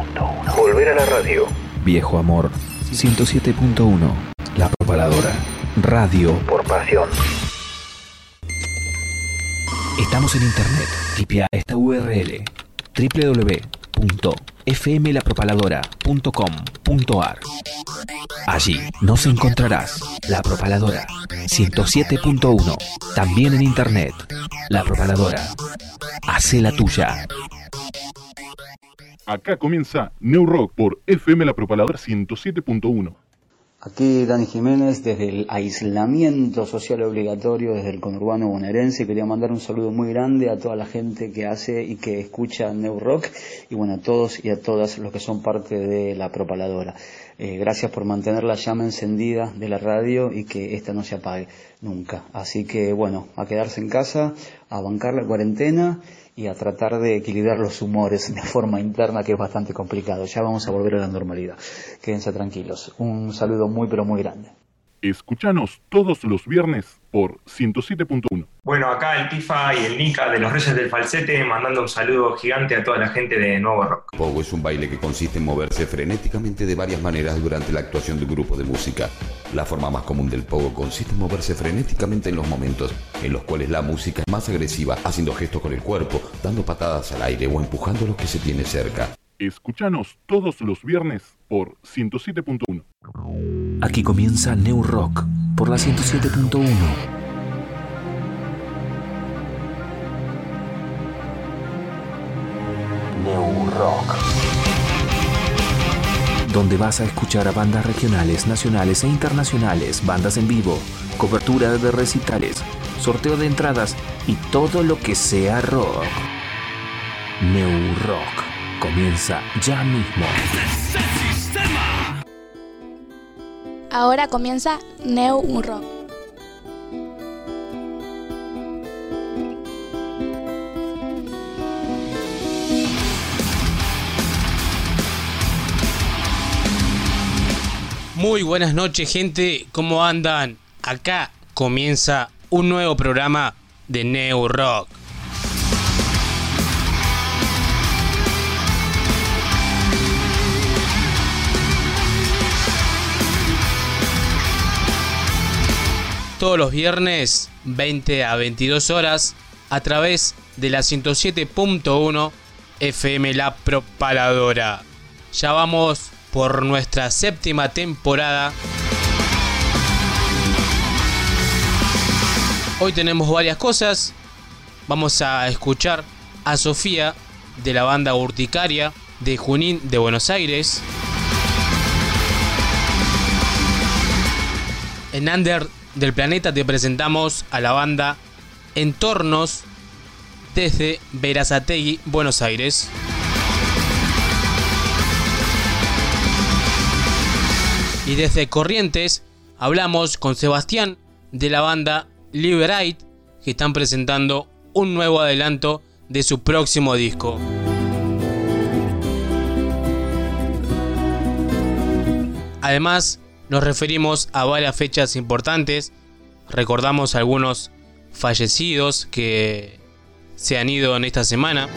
107.1. Volver a la radio. Viejo Amor 107.1. La Propaladora. Radio por pasión. Estamos en internet. Tipea esta URL www.fmlapropaladora.com.ar. Allí nos encontrarás La Propaladora 107.1. También en internet. La Propaladora. Hace la tuya. Acá comienza New Rock por FM La Propaladora 107.1. Aquí Dani Jiménez desde el aislamiento social obligatorio desde el conurbano bonaerense. Quería mandar un saludo muy grande a toda la gente que hace y que escucha New Rock y bueno, a todos y a todas los que son parte de la propaladora. Eh, gracias por mantener la llama encendida de la radio y que esta no se apague nunca. Así que bueno, a quedarse en casa, a bancar la cuarentena y a tratar de equilibrar los humores de forma interna que es bastante complicado. Ya vamos a volver a la normalidad. Quédense tranquilos. Un saludo muy pero muy grande. Escuchanos todos los viernes por 107.1. Bueno, acá el Tifa y el Nika de los Reyes del Falsete mandando un saludo gigante a toda la gente de Nuevo Rock. Pogo es un baile que consiste en moverse frenéticamente de varias maneras durante la actuación de un grupo de música. La forma más común del pogo consiste en moverse frenéticamente en los momentos en los cuales la música es más agresiva, haciendo gestos con el cuerpo, dando patadas al aire o empujando a los que se tiene cerca. Escuchanos todos los viernes por 107.1. Aquí comienza New Rock por la 107.1. New Rock. Donde vas a escuchar a bandas regionales, nacionales e internacionales, bandas en vivo, cobertura de recitales, sorteo de entradas y todo lo que sea rock. New Rock comienza ya mismo. Ahora comienza New Rock. Muy buenas noches gente, ¿cómo andan? Acá comienza un nuevo programa de New Rock. Todos los viernes, 20 a 22 horas, a través de la 107.1 FM La Propaladora. Ya vamos por nuestra séptima temporada. Hoy tenemos varias cosas. Vamos a escuchar a Sofía de la banda Urticaria de Junín de Buenos Aires. En Under del Planeta te presentamos a la banda Entornos desde Verazategui, Buenos Aires. Y desde Corrientes hablamos con Sebastián de la banda Liberate que están presentando un nuevo adelanto de su próximo disco. Además, nos referimos a varias fechas importantes, recordamos algunos fallecidos que se han ido en esta semana.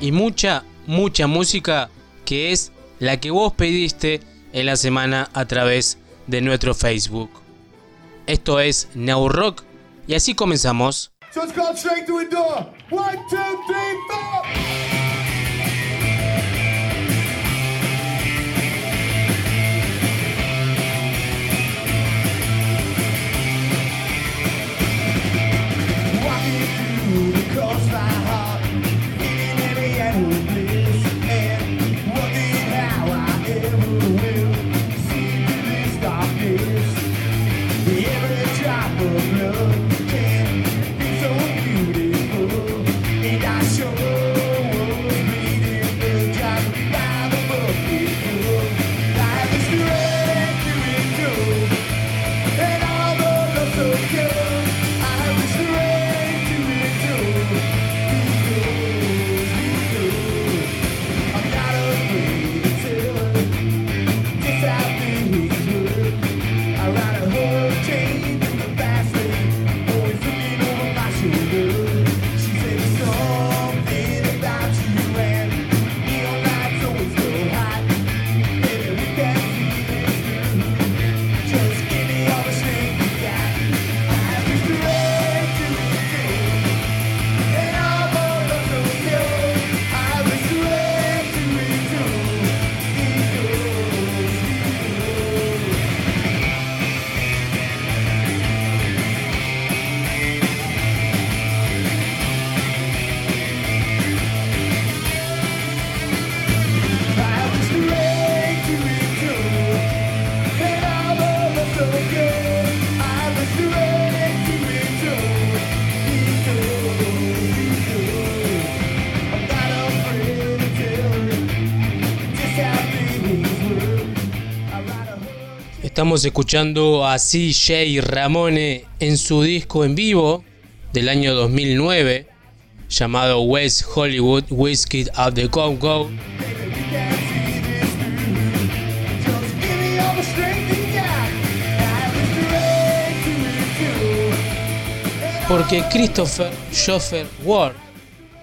Y mucha, mucha música que es la que vos pediste en la semana a través de nuestro Facebook. Esto es Now Rock y así comenzamos. los Estamos escuchando a CJ Ramone en su disco en vivo del año 2009 llamado West Hollywood Whiskey of the Go Go. Porque Christopher Schoffer Ward,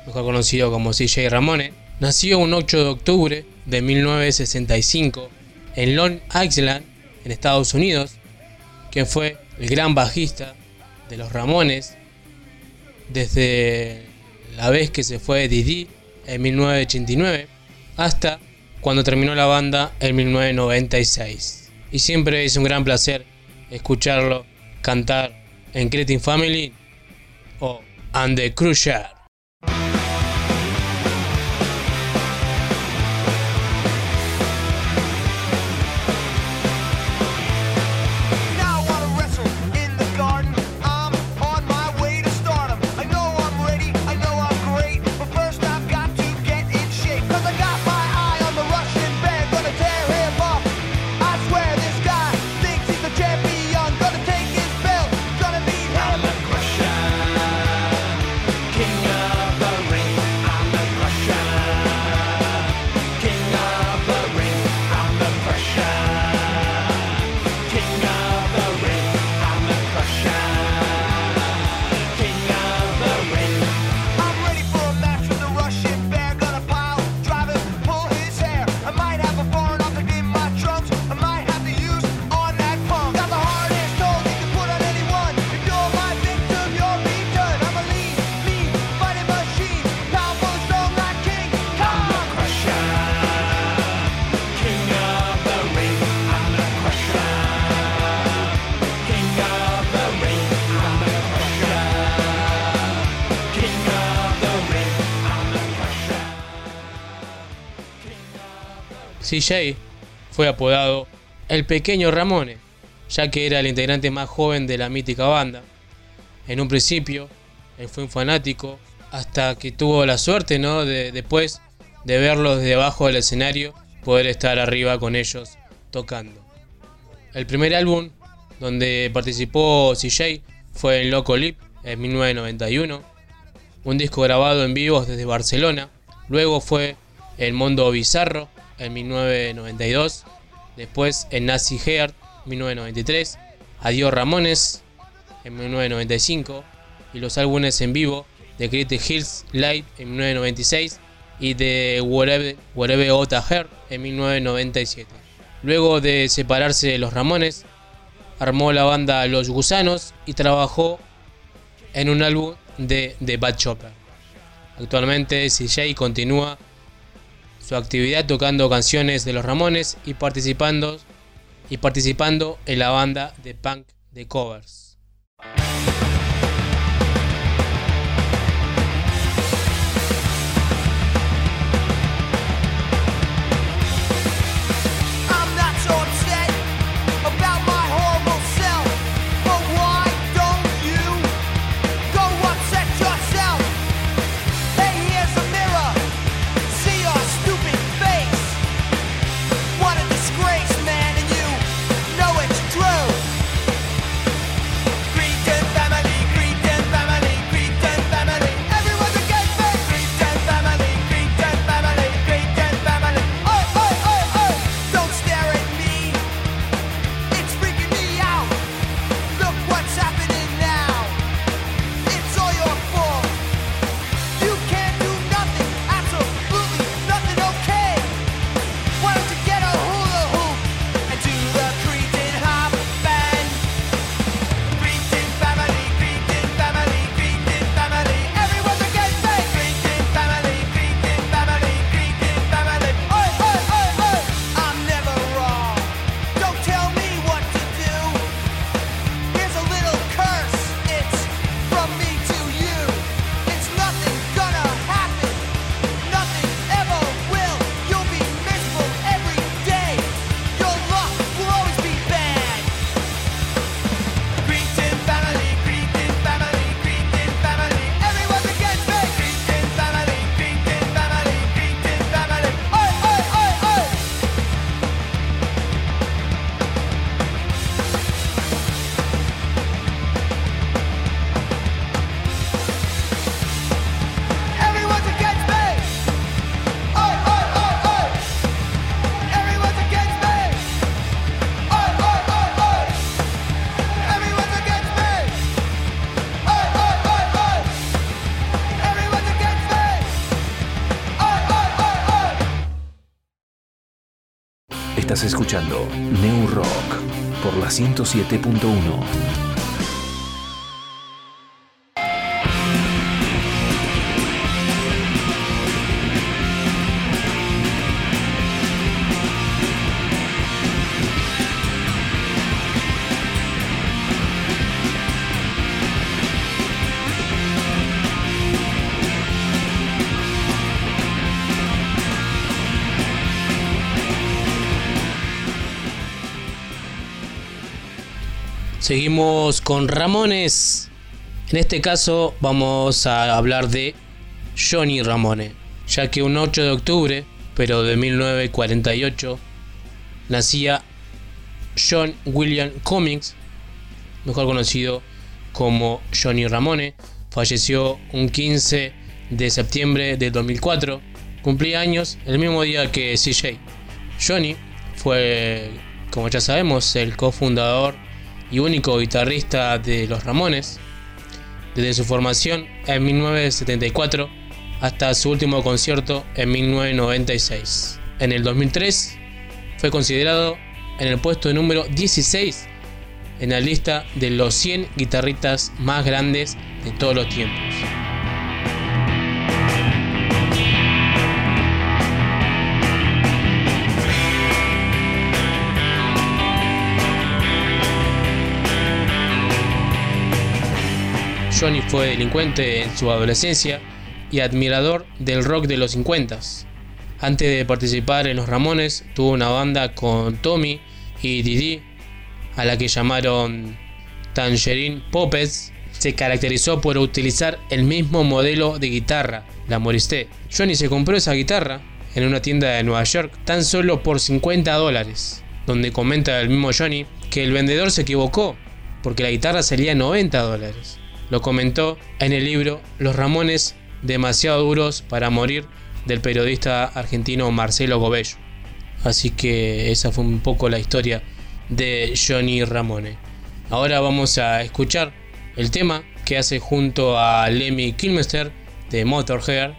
mejor conocido como CJ Ramone, nació un 8 de octubre de 1965 en Long Island, en Estados Unidos, quien fue el gran bajista de los Ramones desde la vez que se fue Didi en 1989 hasta cuando terminó la banda en 1996. Y siempre es un gran placer escucharlo cantar en Cretin Family o And the Crusher. CJ fue apodado el pequeño Ramone, ya que era el integrante más joven de la mítica banda. En un principio, él fue un fanático hasta que tuvo la suerte, ¿no? De después de verlos desde abajo del escenario, poder estar arriba con ellos tocando. El primer álbum donde participó CJ fue en Loco Lip en 1991, un disco grabado en vivo desde Barcelona. Luego fue El Mundo Bizarro en 1992, después en Nazi Heart 1993, Adiós Ramones en 1995 y los álbumes en vivo de Crete Hills Live en 1996 y de Whatever, Whatever Heart en 1997. Luego de separarse de los Ramones, armó la banda Los Gusanos y trabajó en un álbum de The Bad Chopper. Actualmente CJ continúa su actividad tocando canciones de los Ramones y participando, y participando en la banda de punk de covers. Escuchando New Rock por la 107.1. Seguimos con Ramones. En este caso vamos a hablar de Johnny Ramone, ya que un 8 de octubre, pero de 1948, nacía John William Cummings, mejor conocido como Johnny Ramone. Falleció un 15 de septiembre de 2004. Cumplía años el mismo día que CJ. Johnny fue, como ya sabemos, el cofundador y único guitarrista de Los Ramones, desde su formación en 1974 hasta su último concierto en 1996. En el 2003 fue considerado en el puesto número 16 en la lista de los 100 guitarristas más grandes de todos los tiempos. Johnny fue delincuente en su adolescencia y admirador del rock de los 50. Antes de participar en los Ramones, tuvo una banda con Tommy y Didi, a la que llamaron Tangerine Puppets. Se caracterizó por utilizar el mismo modelo de guitarra, la Moriste. Johnny se compró esa guitarra en una tienda de Nueva York tan solo por 50 dólares, donde comenta el mismo Johnny que el vendedor se equivocó porque la guitarra salía 90 dólares. Lo comentó en el libro Los Ramones demasiado duros para morir del periodista argentino Marcelo Gobello. Así que esa fue un poco la historia de Johnny Ramone. Ahora vamos a escuchar el tema que hace junto a Lemmy Kilmister de Motorhead,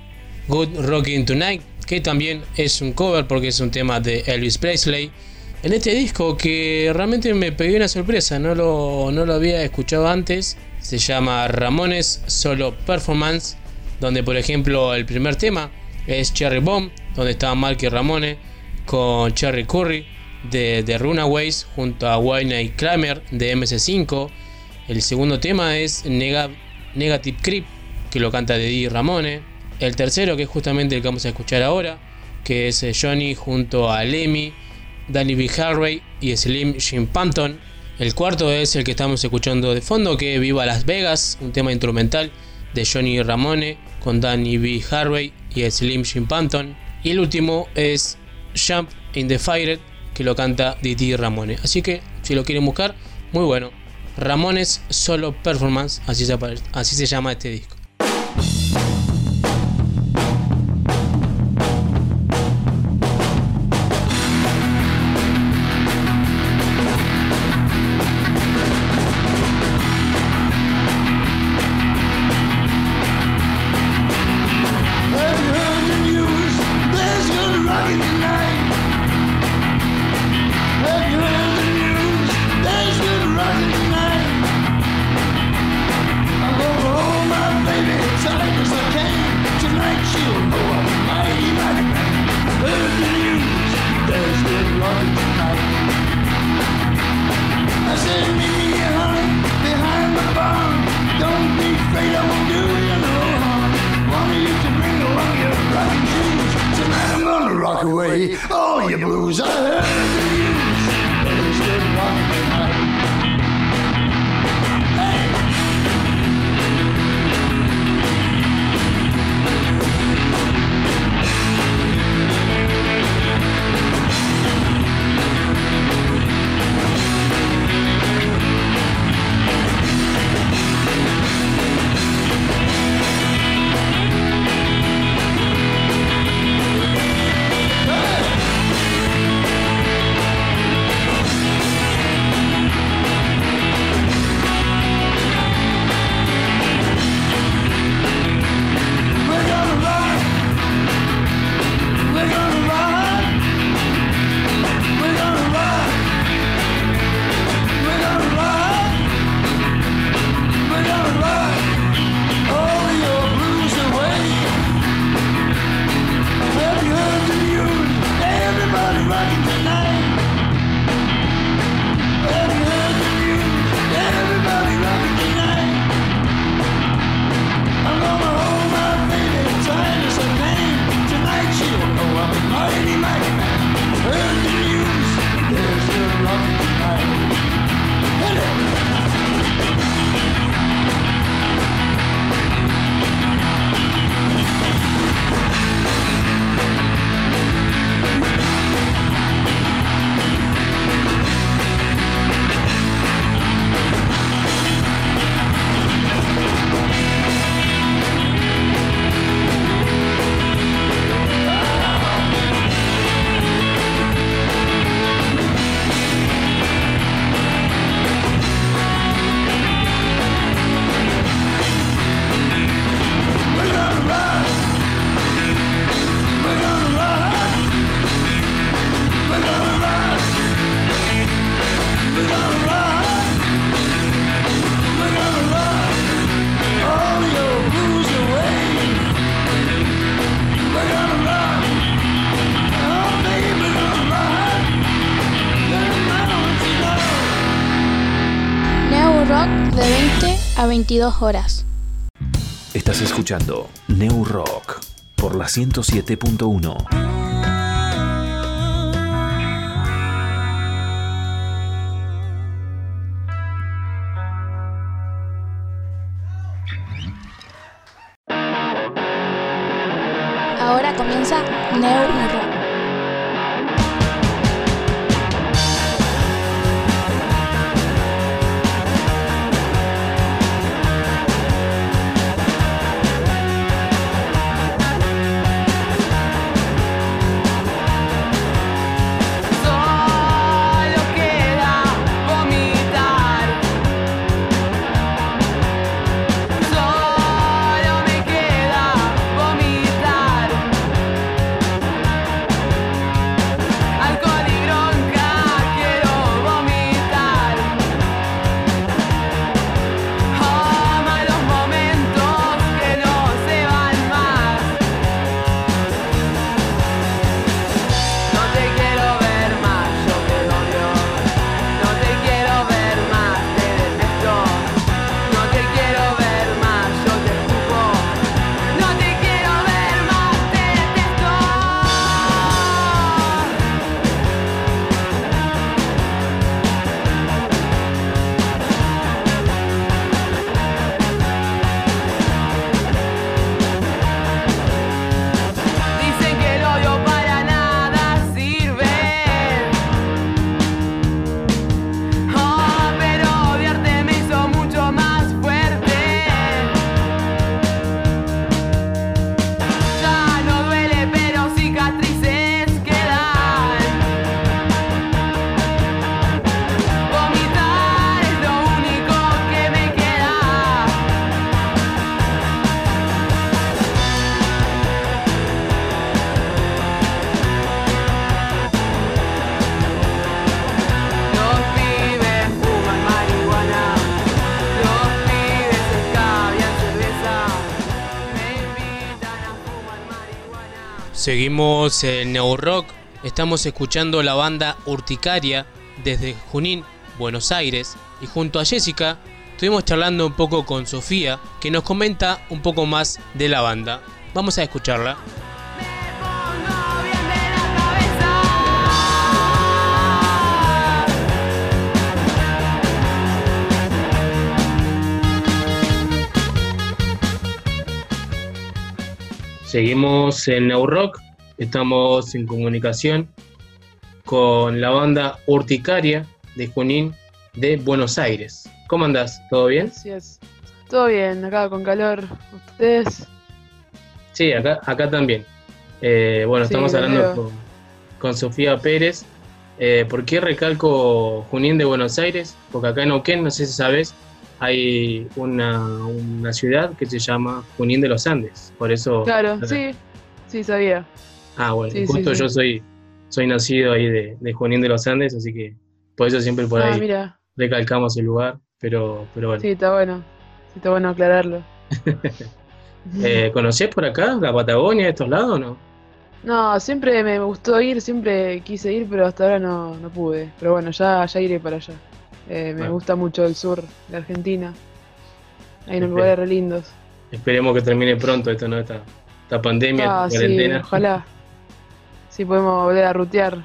Good Rockin' Tonight, que también es un cover porque es un tema de Elvis Presley. En este disco que realmente me pegué una sorpresa, no lo, no lo había escuchado antes se llama Ramones Solo Performance, donde por ejemplo el primer tema es Cherry Bomb, donde estaba Marky Ramone con Cherry Curry de The Runaways junto a Wayne Kramer de MC5. El segundo tema es Negative Creep, que lo canta Didi Ramone. El tercero, que es justamente el que vamos a escuchar ahora, que es eh, Johnny junto a Lemmy, Danny B. Harvey y Slim Jim Panton el cuarto es el que estamos escuchando de fondo, que Viva Las Vegas, un tema instrumental de Johnny Ramone con Danny B. Harvey y Slim Jim Panton. Y el último es Jump in the Fire, que lo canta Didi Ramone. Así que si lo quieren buscar, muy bueno. Ramones Solo Performance, así se, así se llama este disco. Oh, you blues. 22 horas. Estás escuchando New Rock por la 107.1. Ahora comienza Neo Seguimos en Neo Rock. Estamos escuchando la banda Urticaria desde Junín, Buenos Aires. Y junto a Jessica estuvimos charlando un poco con Sofía, que nos comenta un poco más de la banda. Vamos a escucharla. Seguimos en Neo Rock. Estamos en comunicación con la banda Urticaria de Junín de Buenos Aires. ¿Cómo andás? ¿Todo bien? Así es. Todo bien, acá con calor. ¿Ustedes? Sí, acá, acá también. Eh, bueno, Sí, estamos hablando con Sofía Pérez. Eh, ¿Por qué recalco Junín de Buenos Aires? Porque acá en Neuquén, no sé si sabes, hay una, una ciudad que se llama Junín de los Andes. Por eso. Claro, sí. Sí, sabía. Ah, bueno, Sí, justo sí. yo soy, soy nacido ahí de, de Junín de los Andes, así que por eso siempre por ah, ahí mira. recalcamos el lugar. Pero, pero bueno. Sí, está bueno. Está bueno aclararlo. Eh, ¿Conocés por acá la Patagonia, estos lados o no? No, siempre me gustó ir, siempre quise ir, pero hasta ahora no, no pude. Pero bueno, ya, ya iré para allá. Eh, me Bueno. gusta mucho el sur de Argentina. Hay unos lugares re lindos. Esperemos que termine pronto esto, ¿no? Esta, esta pandemia, Ah, esta sí, cuarentena. ojalá. Sí, podemos volver a rutear.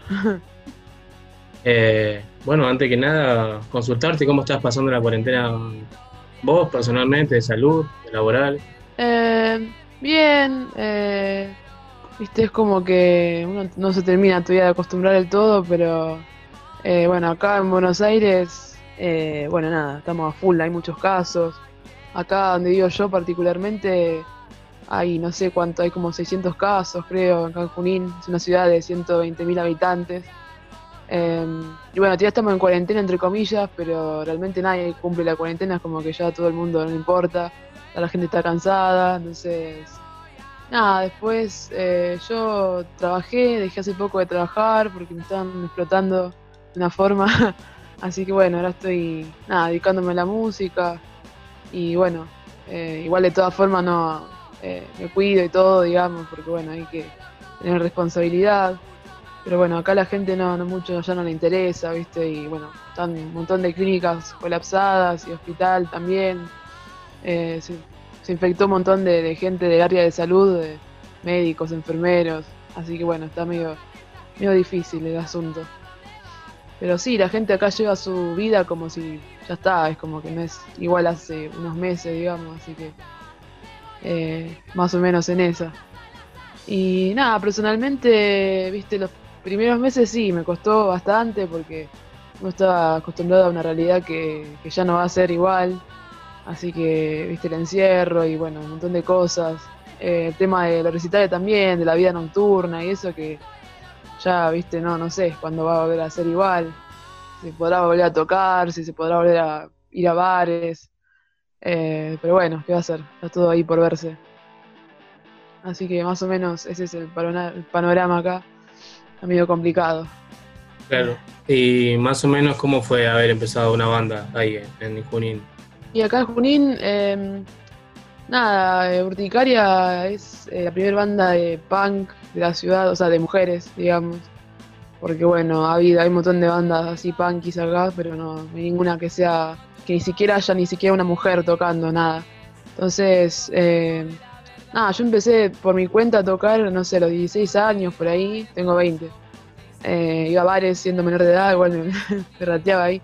Eh, bueno, antes que nada, consultarte cómo estás pasando la cuarentena vos personalmente, de salud, de laboral. Eh, bien, eh, viste, es como que uno no se termina todavía de acostumbrar del todo, pero eh, bueno, acá en Buenos Aires, eh, bueno, nada, estamos a full, hay muchos casos. Acá donde vivo yo particularmente, hay no sé cuánto, hay como 600 casos, creo, en Junín, es una ciudad de 120.000 habitantes. Eh, y bueno, ya estamos en cuarentena entre comillas, pero realmente nadie cumple la cuarentena, es como que ya todo el mundo no importa la gente está cansada, entonces nada, después eh, yo trabajé, dejé hace poco de trabajar porque me estaban explotando una forma, así que bueno, ahora estoy nada, dedicándome a la música y bueno, eh, igual de todas formas no eh, me cuido y todo, digamos, porque bueno, hay que tener responsabilidad. Pero bueno, acá la gente no, no mucho ya no le interesa, ¿viste? Y bueno, están un montón de clínicas colapsadas y hospital también. Eh, se, infectó un montón de, de gente del área de salud, de médicos, enfermeros, así que bueno, está medio, medio difícil el asunto. Pero sí, la gente acá lleva su vida como si ya está, es como que no es igual hace unos meses, digamos, así que eh, más o menos en esa. Y nada, personalmente, viste, los primeros meses sí, me costó bastante porque no estaba acostumbrado a una realidad que, que ya no va a ser igual. Así que, viste, el encierro y bueno, un montón de cosas. Eh, el tema de los recitales también, de la vida nocturna y eso que ya, viste, no, no sé cuándo va a volver a ser igual. Si podrá volver a tocar, si se podrá volver a ir a bares. Eh, pero bueno, ¿qué va a hacer? Está todo ahí por verse. Así que más o menos ese es el panorama acá. Está medio complicado. Claro. Y más o menos cómo fue haber empezado una banda ahí en, en Junín. Y acá en Junín, eh, nada, eh, Urticaria es eh, la primera banda de punk de la ciudad, o sea, de mujeres, digamos. Porque bueno, ha habido, hay un montón de bandas así punkis acá, pero no, hay ninguna que sea, que ni siquiera haya ni siquiera una mujer tocando, nada. Entonces, eh, nada, yo empecé por mi cuenta a tocar, no sé, a los 16 años, por ahí, tengo 20. Eh, iba a bares siendo menor de edad, igual me, me rateaba ahí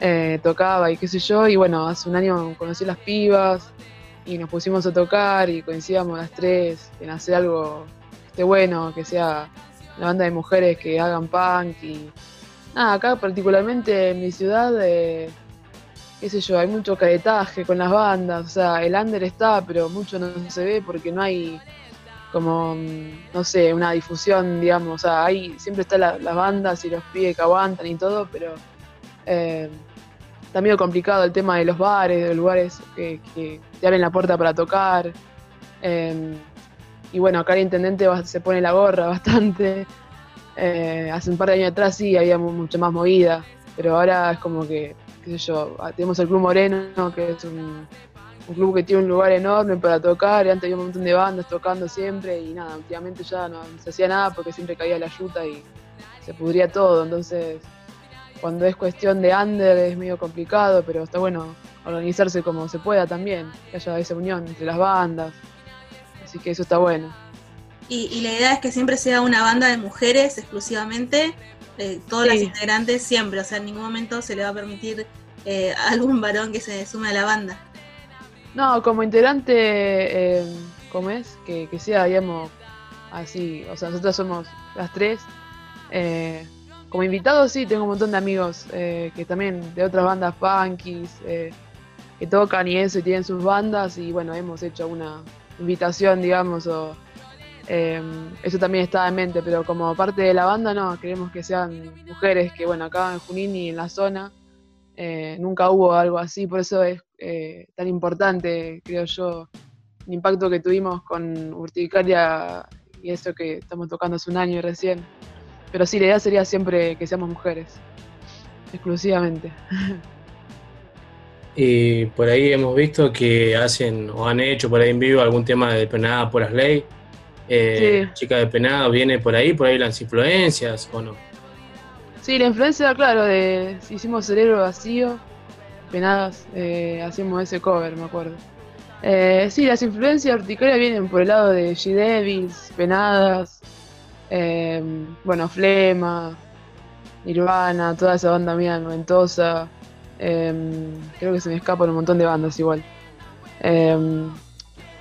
eh, tocaba y qué sé yo, y bueno, hace un año conocí las pibas y nos pusimos a tocar y coincidíamos las tres en hacer algo que esté bueno, que sea una banda de mujeres que hagan punk y nada, acá particularmente en mi ciudad, eh, qué sé yo, hay mucho caretaje con las bandas, o sea, el under está, pero mucho no se ve porque no hay como, mm, no sé, una difusión, digamos, o sea, hay, siempre están la- las bandas y los pibes que aguantan y todo, pero eh, está medio complicado el tema de los bares, de los lugares que, que te abren la puerta para tocar. eh, y bueno, acá el intendente se pone la gorra bastante. Eh, hace un par de años atrás sí había mu- mucha más movida, pero ahora es como que, qué sé yo, ah, tenemos el Club Moreno, que es un, un club que tiene un lugar enorme para tocar, y antes había un montón de bandas tocando siempre, y nada, últimamente ya no se hacía nada porque siempre caía la yuta y se pudría todo, entonces cuando es cuestión de under es medio complicado, pero está bueno organizarse como se pueda también, que haya esa unión entre las bandas. Así que eso está bueno. Y, y la idea es que siempre sea una banda de mujeres exclusivamente, eh, todas las Sí. integrantes siempre, o sea, en ningún momento se le va a permitir eh, a algún varón que se sume a la banda. No, como integrante, eh, ¿cómo es? Que, que sea, digamos, así, o sea, nosotros somos las tres. eh, como invitados sí, tengo un montón de amigos eh, que también de otras bandas punkis, eh, que tocan y eso, y tienen sus bandas, y bueno, hemos hecho una invitación, digamos, o eh, eso también está en mente, pero como parte de la banda no, queremos que sean mujeres, que bueno, acá en Junín y en la zona eh, nunca hubo algo así, por eso es eh, tan importante, creo yo, el impacto que tuvimos con Urticaria y eso que estamos tocando hace un año recién. Pero sí, la idea sería siempre que seamos mujeres, exclusivamente. Y por ahí hemos visto que hacen o han hecho por ahí en vivo algún tema de Penada por Asley. Eh, Sí. Chica de Penada viene por ahí, por ahí las influencias o no. Sí, la influencia, claro, de si hicimos Cerebro Vacío, Penadas, eh, hacemos ese cover, me acuerdo. Eh, sí, las influencias de Urticaria vienen por el lado de G-Devils, Penadas, eh, bueno, Flema, Nirvana, toda esa banda mía noventosa. eh, creo que se me escapan un montón de bandas igual. Eh,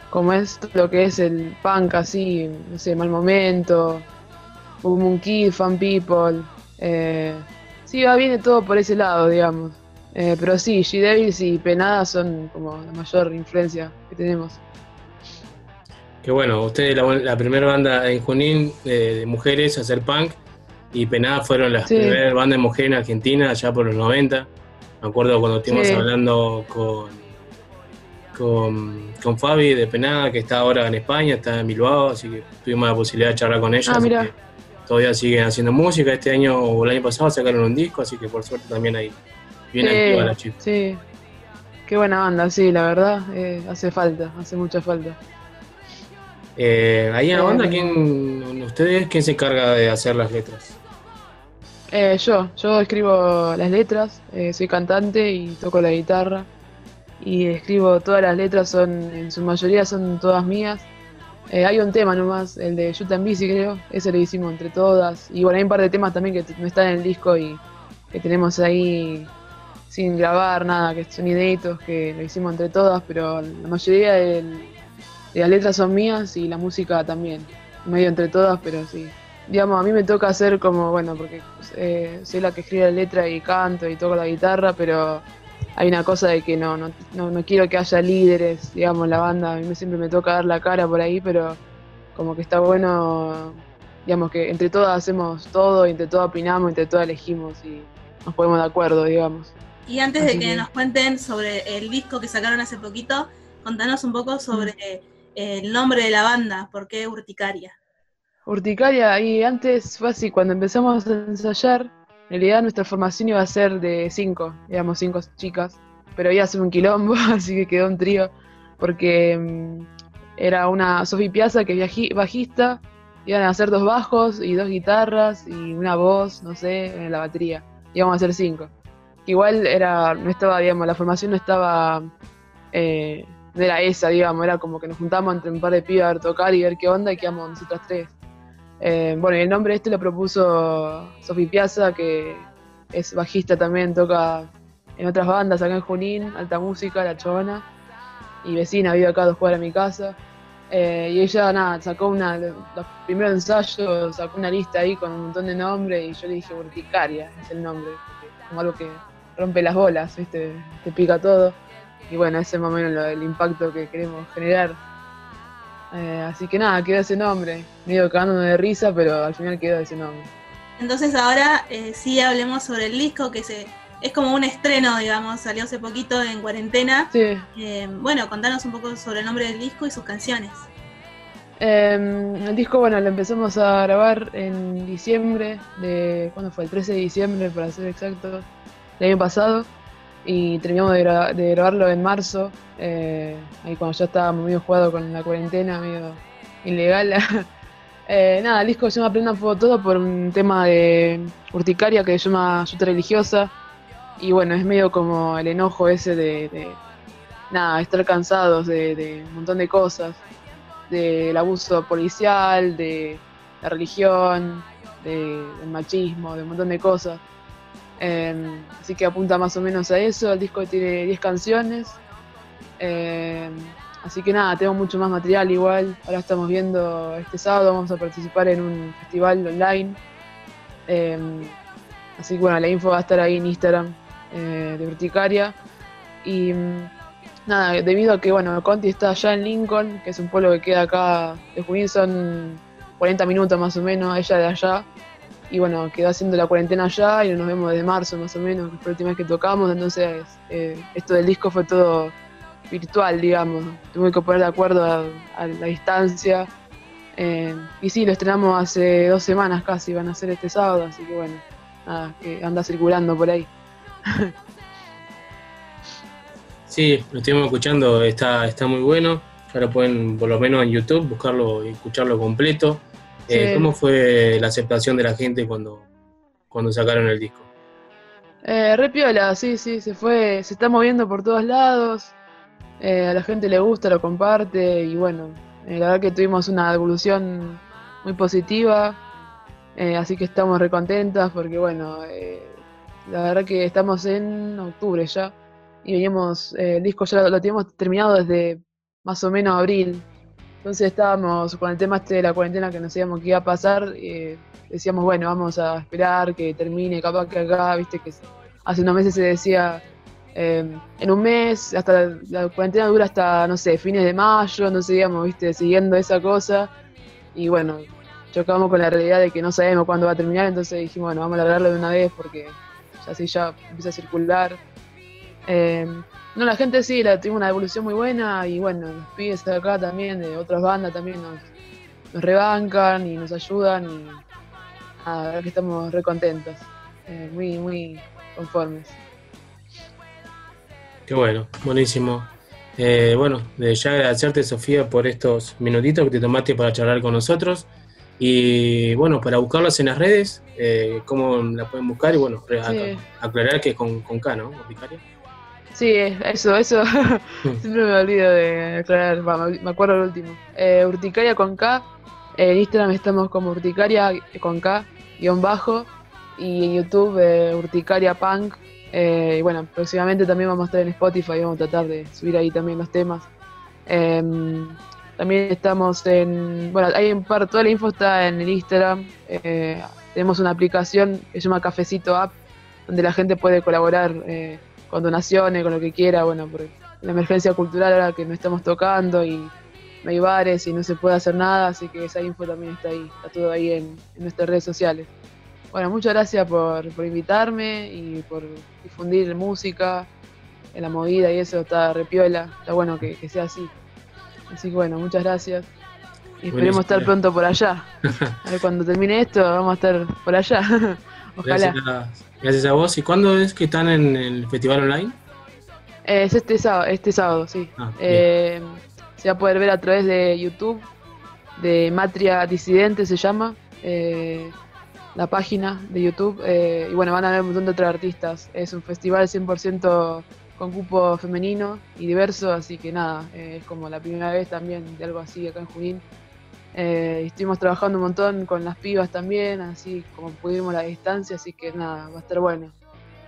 como es lo que es el punk así, no sé, Mal Momento, Boom Boom Kid, Fan People. Eh, sí, va, viene todo por ese lado, digamos. Eh, pero sí, G-Devils y Penada son como la mayor influencia que tenemos. Que bueno, ustedes la, la primera banda en Junín eh, de mujeres a hacer punk y Penada fueron las Sí. primeras bandas de mujeres en Argentina allá por los 90. Me acuerdo cuando estuvimos Sí. hablando con, con, con Fabi de Penada, que está ahora en España, está en Bilbao, así que tuvimos la posibilidad de charlar con ella. Ah, todavía siguen haciendo música. Este año o el año pasado sacaron un disco, así que por suerte también ahí bien Sí, activa la chica. Sí, qué buena banda, sí, la verdad, eh, hace falta, hace mucha falta. Eh, ahí en la banda, Eh, ¿quién, ustedes, quién se encarga de hacer las letras? Eh, yo, yo escribo las letras, eh, soy cantante y toco la guitarra. y escribo todas las letras, son en su mayoría son todas mías. Eh, hay un tema nomás, el de Shoot and Bici creo, ese lo hicimos entre todas. Y bueno, hay un par de temas también que no están en el disco y que tenemos ahí sin grabar nada, que son inéditos, que lo hicimos entre todas, pero la mayoría del- de las letras son mías y la música también, medio entre todas, pero sí. Digamos, a mí me toca hacer como, bueno, porque eh, soy la que escribe la letra y canto y toco la guitarra, pero hay una cosa de que no, no, no, no quiero que haya líderes, digamos, en la banda, a mí siempre me toca dar la cara por ahí, pero como que está bueno, digamos, que entre todas hacemos todo, y entre todas opinamos, entre todas elegimos y nos ponemos de acuerdo, digamos. Y antes de que que- nos cuenten sobre el disco que sacaron hace poquito, contanos un poco sobre el nombre de la banda, ¿por qué Urticaria? Urticaria, y antes fue así, cuando empezamos a ensayar, en realidad nuestra formación iba a ser de cinco, éramos cinco chicas, pero iba a ser un quilombo, así que quedó un trío, porque mm, era una Sofi Piazza que es bajista, iban a hacer dos bajos y dos guitarras y una voz, no sé, en la batería, íbamos a ser cinco. Igual era, no estaba, digamos, la formación no estaba, eh, era esa, digamos, era como que nos juntamos entre un par de pibas a ver tocar y ver qué onda y quedamos nosotras tres. Eh, bueno, y el nombre este lo propuso Sofi Piazza, que es bajista también, toca en otras bandas acá en Junín, alta música, la chabona, y vecina, vive acá dos cuadras de mi casa. Eh, y ella, nada, sacó una, los primeros ensayos, sacó una lista ahí con un montón de nombres, y yo le dije Urticaria, es el nombre, como algo que rompe las bolas, ¿viste? Te pica todo. Y bueno, ese es más o menos lo- el impacto que queremos generar. Eh, así que nada, quedó ese nombre. Medio cagándonos de risa, pero al final quedó ese nombre. Entonces ahora eh, sí hablemos sobre el disco que se es como un estreno, digamos, salió hace poquito en cuarentena. Sí. Eh, bueno, contanos un poco sobre el nombre del disco y sus canciones. Eh, el disco, bueno, lo empezamos a grabar en diciembre, de, ¿cuándo fue? El 13 de diciembre, para ser exacto, del año pasado. Y terminamos de, gra- de grabarlo en marzo, eh, ahí cuando ya estábamos medio jugados con la cuarentena, medio ilegal. Eh, nada, el disco se llama Prenda Fuego Todo por un tema de urticaria que se llama Yuta Religiosa. Y bueno, es medio como el enojo ese de, nada, estar cansados de, de un montón de cosas del abuso policial, de la religión, de- del machismo, de un montón de cosas. Eh, así que apunta más o menos a eso. El disco tiene 10 canciones. Eh, así que nada, tengo mucho más material igual. Ahora estamos viendo este sábado, vamos a participar en un festival online. Eh, así que bueno, la info va a estar ahí en Instagram eh, de Urticaria. Y mm, nada, debido a que bueno, Conti está allá en Lincoln, que es un pueblo que queda acá de Junín, son 40 minutos más o menos, ella de allá. Y bueno, quedó haciendo la cuarentena allá y nos vemos desde marzo más o menos, que fue la última vez que tocamos, entonces eh, esto del disco fue todo virtual, digamos. Tuve que poner de acuerdo a, a la distancia. Eh, y sí, lo estrenamos hace dos semanas casi, van a ser este sábado, así que bueno, nada, que anda circulando por ahí. Sí, lo estuvimos escuchando, está, está muy bueno. Lo pueden, por lo menos en YouTube, buscarlo y escucharlo completo. Eh. ¿Cómo fue la aceptación de la gente cuando, cuando sacaron el disco? Eh, re piola, sí, sí, se fue, se está moviendo por todos lados, eh, a la gente le gusta, lo comparte y bueno, eh, la verdad que tuvimos una evolución muy positiva, así que estamos recontentas porque bueno, la verdad que estamos en octubre ya y veníamos, el disco ya lo, lo teníamos terminado desde más o menos abril, entonces estábamos con el tema este de la cuarentena que no sabíamos qué iba a pasar, eh, decíamos, bueno, vamos a esperar que termine, capaz que acá, viste que hace unos meses se decía eh, en un mes, hasta la, cuarentena dura hasta, no sé, fines de mayo, no seguíamos, viste, siguiendo esa cosa, y bueno, chocamos con la realidad de que no sabemos cuándo va a terminar, entonces dijimos, bueno, vamos a largarlo de una vez porque así ya empieza a circular. Eh, no, la gente sí, la, tuvimos una evolución muy buena y bueno, los pibes de acá también, de otras bandas también nos, nos rebancan y nos ayudan y nada, la verdad que estamos re contentos, eh, muy, muy conformes. Qué bueno, buenísimo. Eh, bueno, de ya agradecerte, Sofía, por estos minutitos que te tomaste para charlar con nosotros. Y bueno, para buscarlas en las redes, eh, ¿cómo la pueden buscar? Y bueno, Sí. aclarar que es con, con K, ¿no? Urticaria. Sí, eso, eso. Siempre me olvido de aclarar. Me acuerdo el último. Eh, urticaria con K. En Instagram estamos como urticaria con K, guion bajo. Y en YouTube, eh, urticaria punk. Eh, y bueno, próximamente también vamos a estar en Spotify. Vamos a tratar de subir ahí también los temas. Em, también estamos en. Bueno, hay un par. Toda la info está en el Instagram. Eh, tenemos una aplicación que se llama Cafecito App, donde la gente puede colaborar. eh, con donaciones, con lo que quiera, bueno, por la emergencia cultural ahora que no estamos tocando y no hay bares y no se puede hacer nada, así que esa info también está ahí, está todo ahí en, en nuestras redes sociales. Bueno, muchas gracias por, por invitarme y por difundir música, en la movida y eso, está repiola, está bueno que, que sea así. Así que bueno, muchas gracias. Y esperemos estar pronto por allá. A ver, cuando termine esto, vamos a estar por allá. Ojalá. Gracias, gracias a vos. ¿Y cuándo es que están en el festival online? Eh, Es este sábado, este sábado, sí. Ah, Eh, se va a poder ver a través de YouTube, de Matria Disidente se llama, eh, la página de YouTube. eh, y bueno, van a ver un montón de otros artistas. Es un festival 100% con cupo femenino y diverso, así que nada, es como la primera vez también de algo así acá en Junín. Eh, estuvimos trabajando un montón con las pibas también, así como pudimos a la distancia, así que nada, va a estar bueno.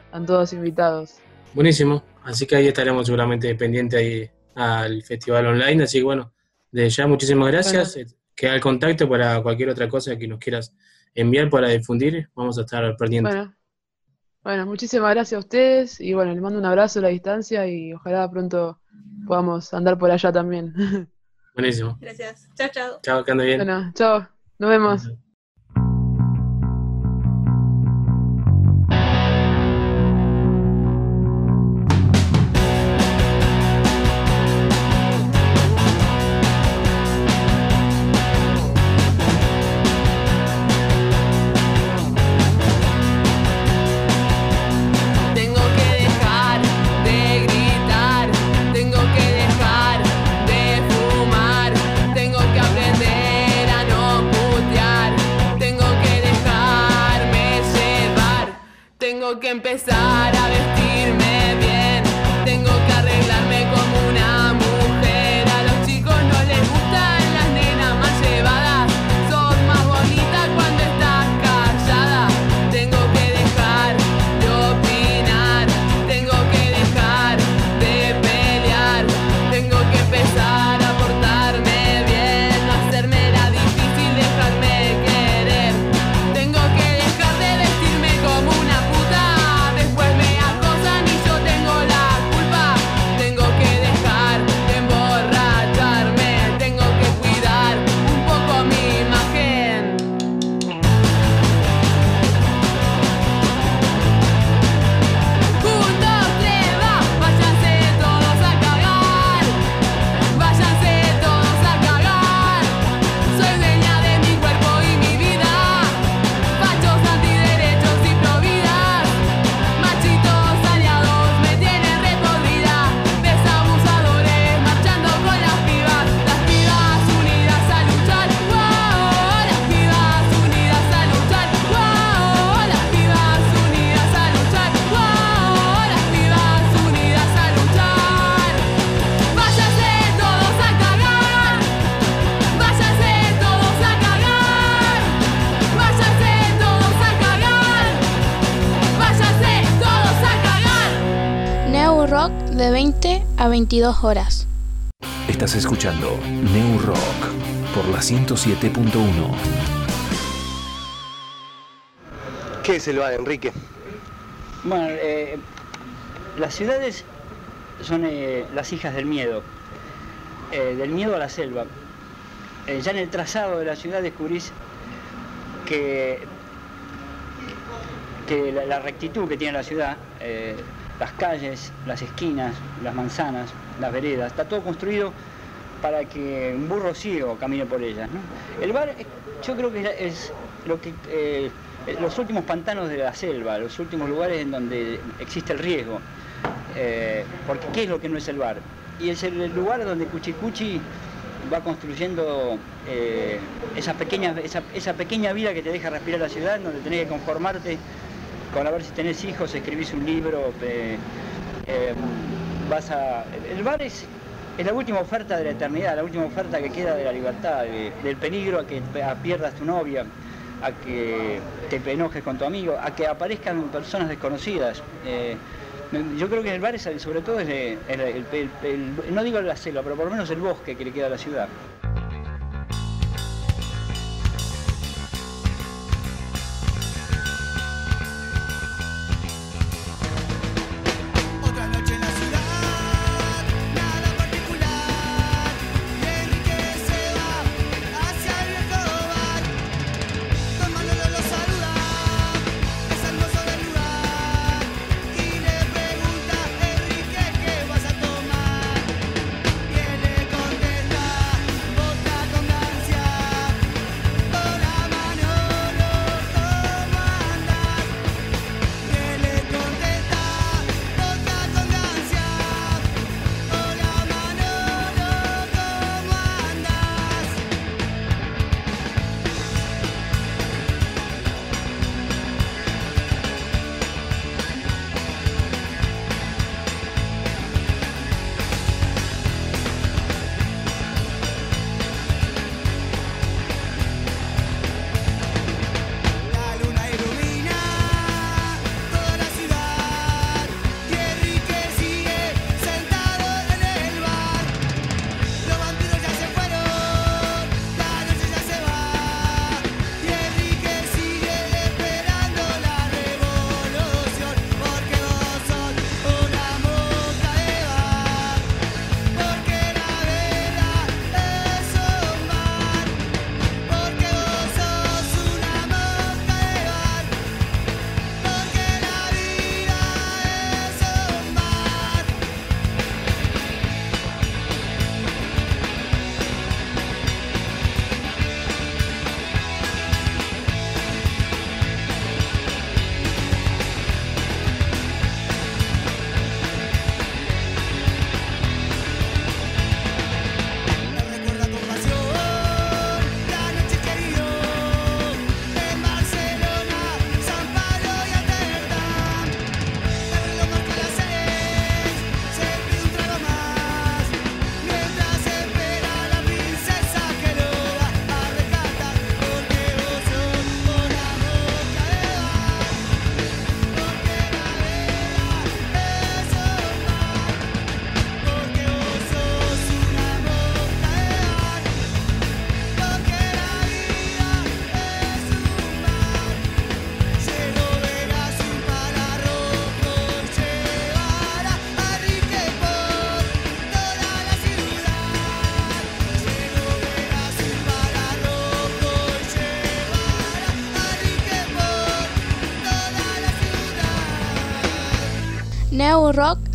Están todos invitados. Buenísimo. Así que ahí estaremos seguramente pendientes ahí al festival online. Así que bueno, de ya muchísimas gracias. Eh, Queda el contacto para cualquier otra cosa que nos quieras enviar para difundir. Vamos a estar pendientes. Bueno, bueno, muchísimas gracias a ustedes y bueno, les mando un abrazo a la distancia y ojalá pronto podamos andar por allá también. Buenísimo. Gracias. Chao, chao. Chao, que ande bien. Bueno, chao, nos vemos. 22 horas. Estás escuchando New Rock por la 107.1. ¿Qué es el bar, Enrique? Bueno, eh, las ciudades son eh, las hijas del miedo, eh, del miedo a la selva. Eh, ya en el trazado de la ciudad descubrís que, que la, la rectitud que tiene la ciudad, eh, las calles, las esquinas, las manzanas, las veredas, está todo construido para que un burro ciego camine por ellas. El bar, eh, yo creo que es lo que eh, los últimos pantanos de la selva, los últimos lugares en donde existe el riesgo. Eh, porque ¿qué es lo que no es el bar? Y es el lugar donde Cuchicuchi va construyendo esa, pequeña, esa, pequeña vida que te deja respirar la ciudad, donde tenés que conformarte con a ver si tenés hijos, escribís un libro, El bar es, la última oferta de la eternidad, la última oferta que queda de la libertad, de- del peligro a que pierdas tu novia, a que te enojes con tu amigo, a que aparezcan personas desconocidas. Eh, yo creo que el bar es, sobre todo es el- el- no digo la selva, pero por lo menos el bosque que le queda a la ciudad.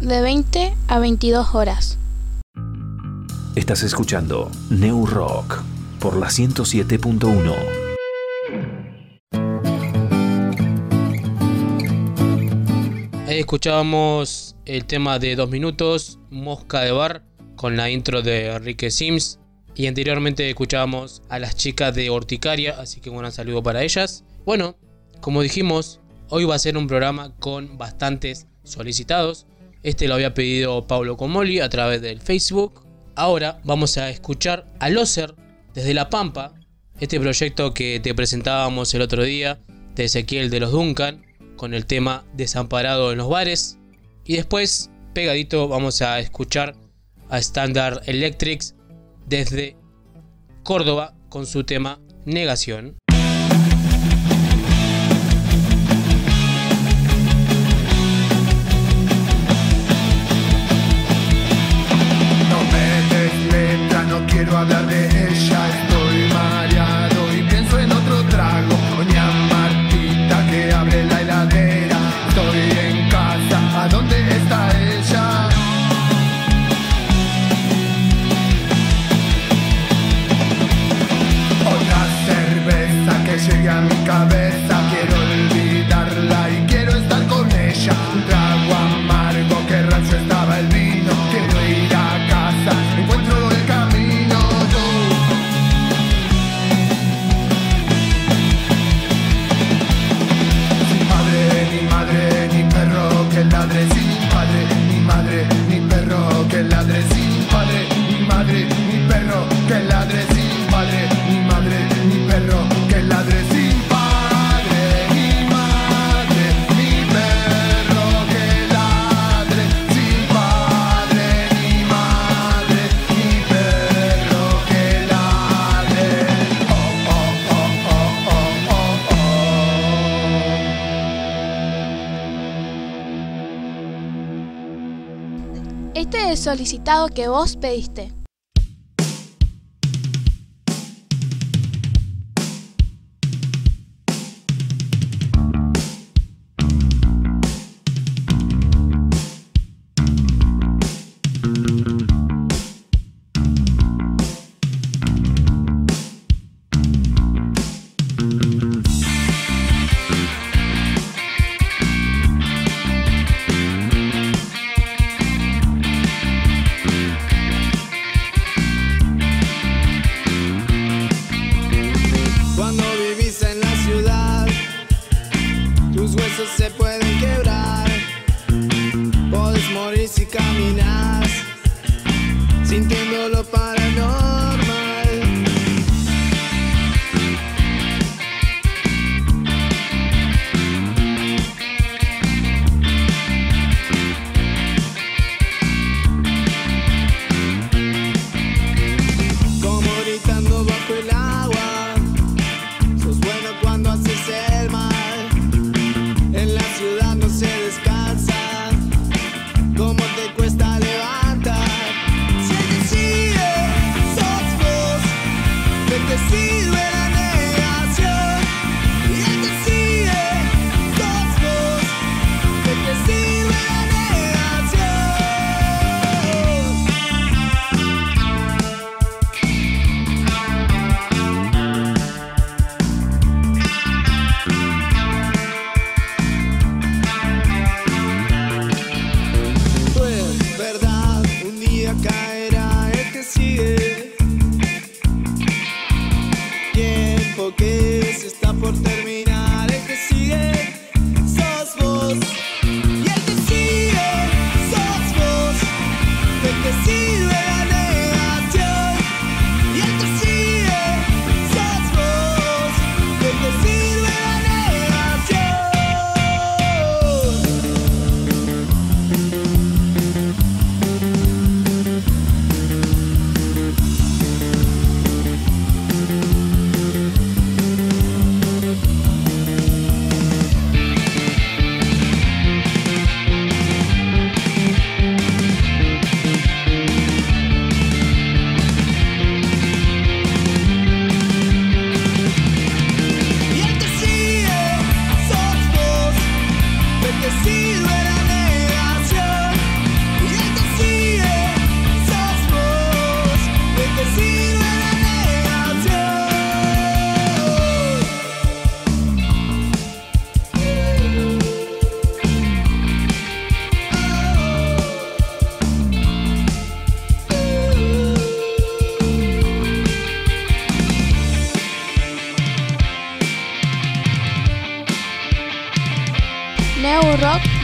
De 20 a 22 horas. Estás escuchando New Rock por la 107.1. Ahí escuchábamos el tema de dos minutos, Mosca de Bar, con la intro de Enrique Sims. Y anteriormente escuchábamos a las chicas de Horticaria, así que un gran saludo para ellas. Bueno, como dijimos, hoy va a ser un programa con bastantes solicitados. Este lo había pedido Pablo Comoli a través del Facebook. Ahora vamos a escuchar a Loser desde La Pampa, este proyecto que te presentábamos el otro día de Ezequiel de los Duncan con el tema Desamparado en los bares. Y después, pegadito, vamos a escuchar a Standard Electrics desde Córdoba con su tema Negación. Hablar de el solicitado que vos pediste.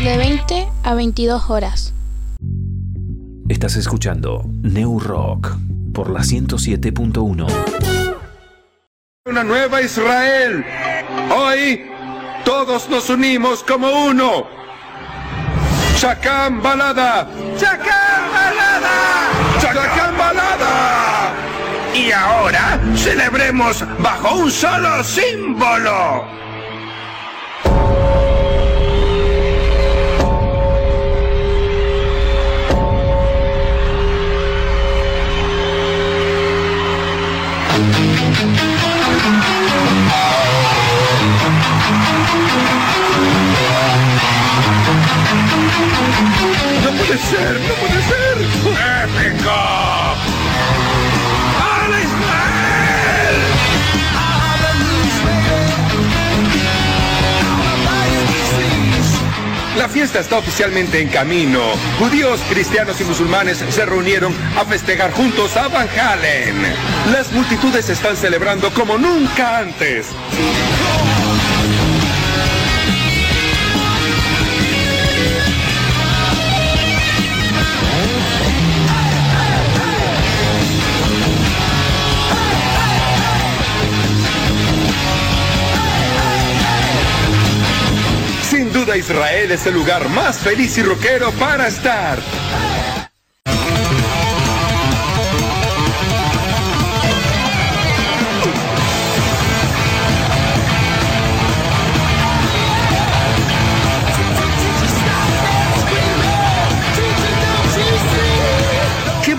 De 20 a 22 horas. Estás escuchando New Rock por la 107.1. Una nueva Israel. Hoy todos nos unimos como uno. Chacán Balada. Chacán Balada. Chacán Balada. Y ahora celebremos bajo un solo símbolo. No puede ser, no puede ser. ¡Épico! ¡Hola Israel! La fiesta está oficialmente en camino. Judíos, cristianos y musulmanes se reunieron a festejar juntos a Van Halen. Las multitudes están celebrando como nunca antes. Israel es el lugar más feliz y rockero para estar.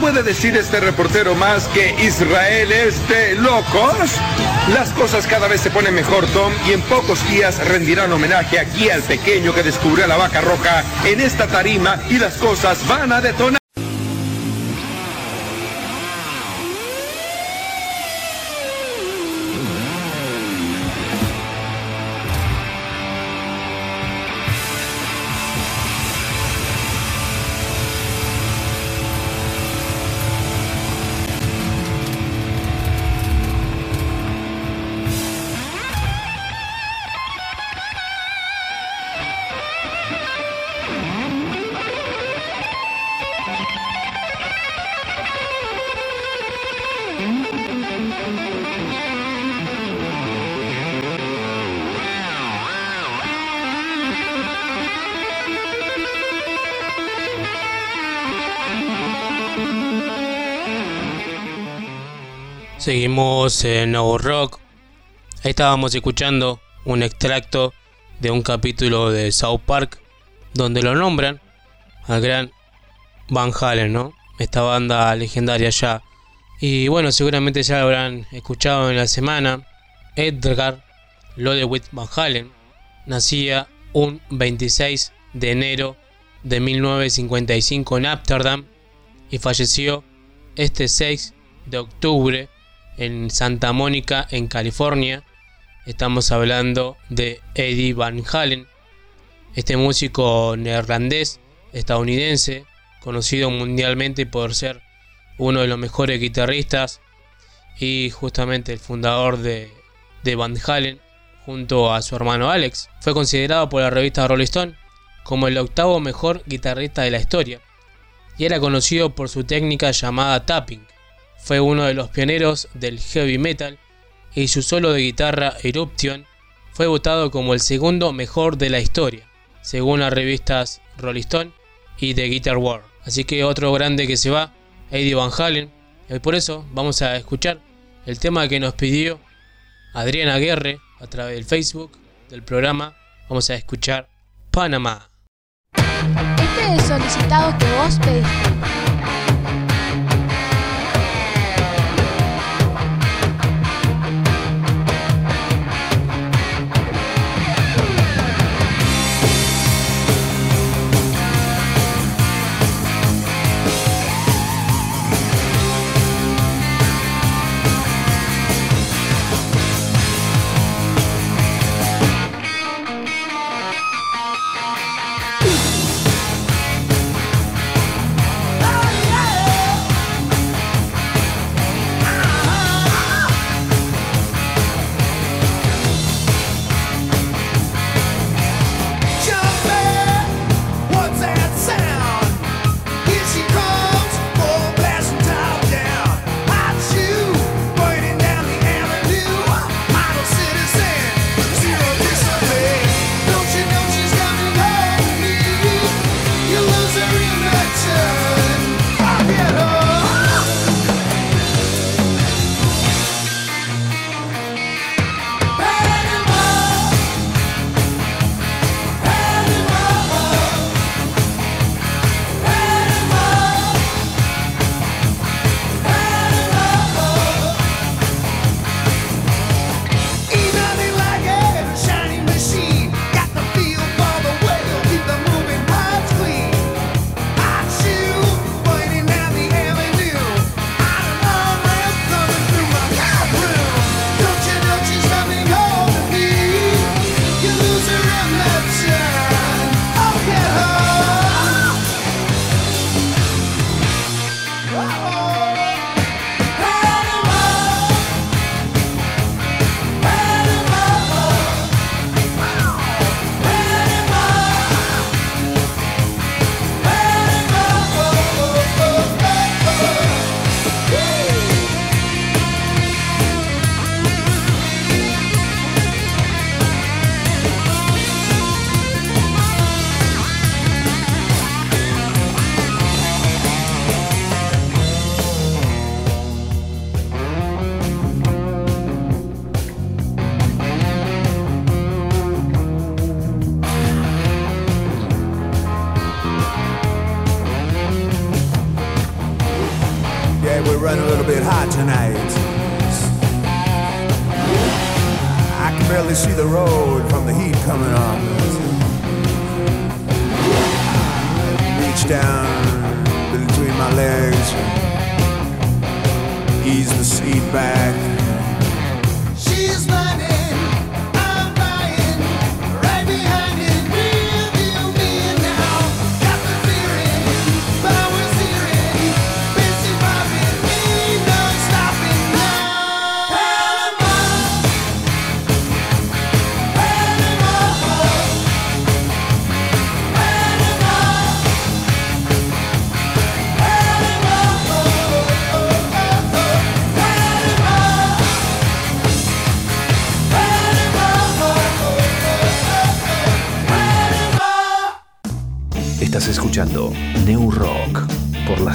Puede decir este reportero más que Israel es de locos? Las cosas cada vez se ponen mejor, Tom, y en pocos días rendirán homenaje aquí al pequeño que descubrió a la vaca roja en esta tarima y las cosas van a detonar. Seguimos en No Rock. Ahí estábamos escuchando un extracto de un capítulo de South Park donde lo nombran al gran Van Halen, ¿no? Esta banda legendaria ya. Y bueno, seguramente ya lo habrán escuchado en la semana. Edgar Lodewijk Van Halen nacía un 26 de enero de 1955 en Ámsterdam y falleció este 6 de octubre en Santa Mónica, en California. Estamos hablando de Eddie Van Halen, este músico neerlandés, estadounidense, conocido mundialmente por ser uno de los mejores guitarristas y justamente el fundador de, de Van Halen junto a su hermano Alex. Fue considerado por la revista Rolling Stone como el octavo mejor guitarrista de la historia y era conocido por su técnica llamada tapping. Fue uno de los pioneros del heavy metal y su solo de guitarra Eruption fue votado como el segundo mejor de la historia, según las revistas Rolling Stone y The Guitar World. Así que otro grande que se va, Eddie Van Halen, y por eso vamos a escuchar el tema que nos pidió Adriana Guerre a través del Facebook del programa. Vamos a escuchar Panamá. Este es solicitado que vos pediste.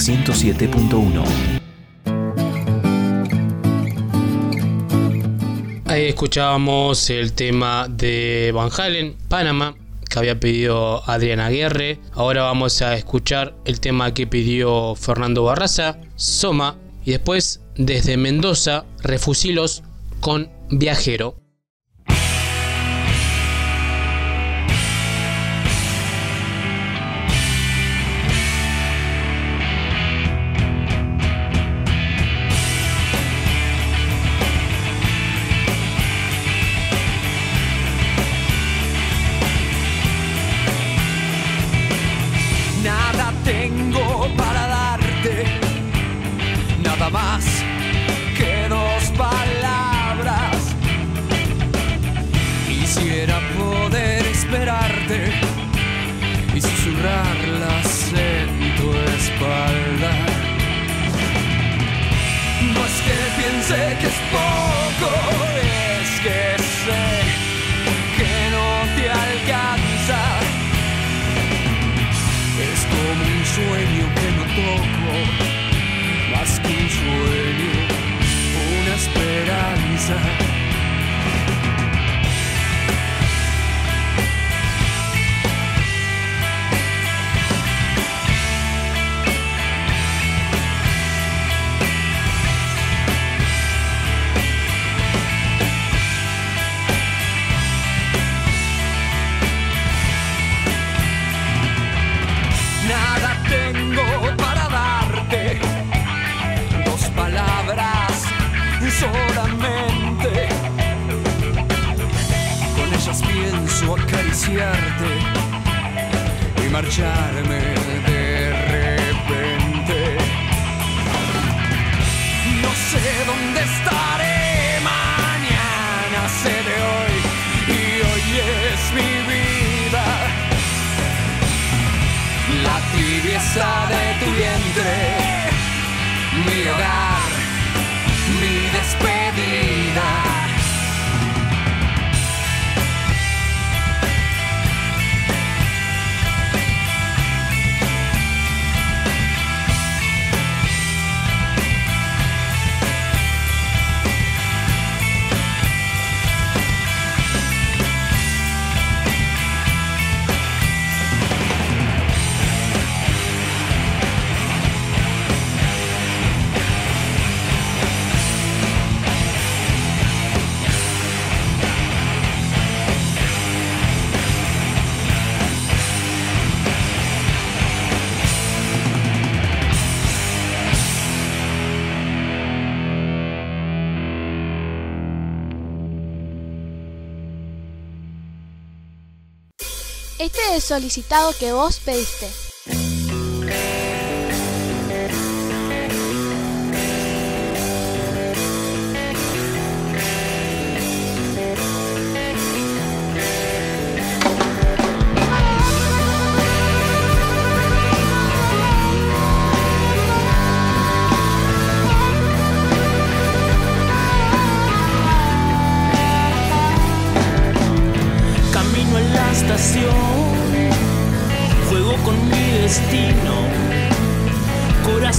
107.1. Ahí escuchábamos el tema de Van Halen, Panamá, que había pedido Adriana Aguirre. Ahora vamos a escuchar el tema que pidió Fernando Barraza, Soma. Y después, desde Mendoza, Refusilos con Viajero. Y susurrarlas en tu espalda. No es que piense que es poco, es que sé que no te alcanza. Es como un sueño que no toco, más que un sueño, una esperanza. Y marcharme de repente. No sé dónde estaré mañana, sé de hoy y hoy es mi vida la tibieza de tu vientre, mi hogar, solicitado que vos pediste.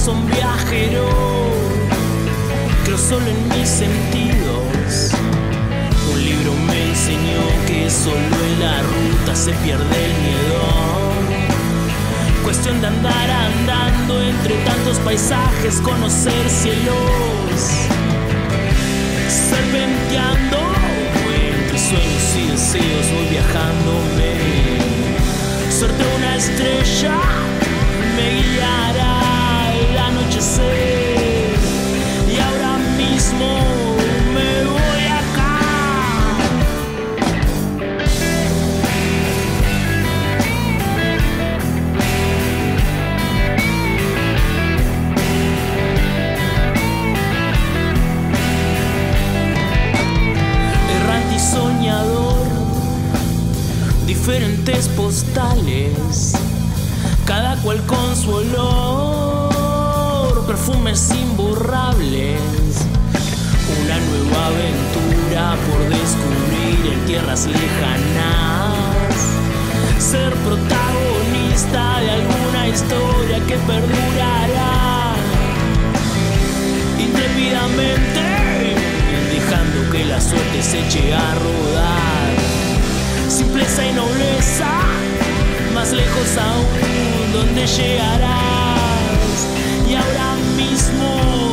Corazón viajero, creo solo en mis sentidos. Un libro me enseñó que solo en la ruta se pierde el miedo. Cuestión de andar andando entre tantos paisajes, conocer cielos, serpenteando entre sueños y deseos, voy viajándome. Suerte una estrella me guiará diferentes postales, cada cual con su olor, perfumes imborrables, una nueva aventura por descubrir en tierras lejanas, ser protagonista de alguna historia que perdurará intrépidamente, dejando que la suerte se eche a rodar. Simpleza y nobleza, más lejos aún, donde llegarás. Mismo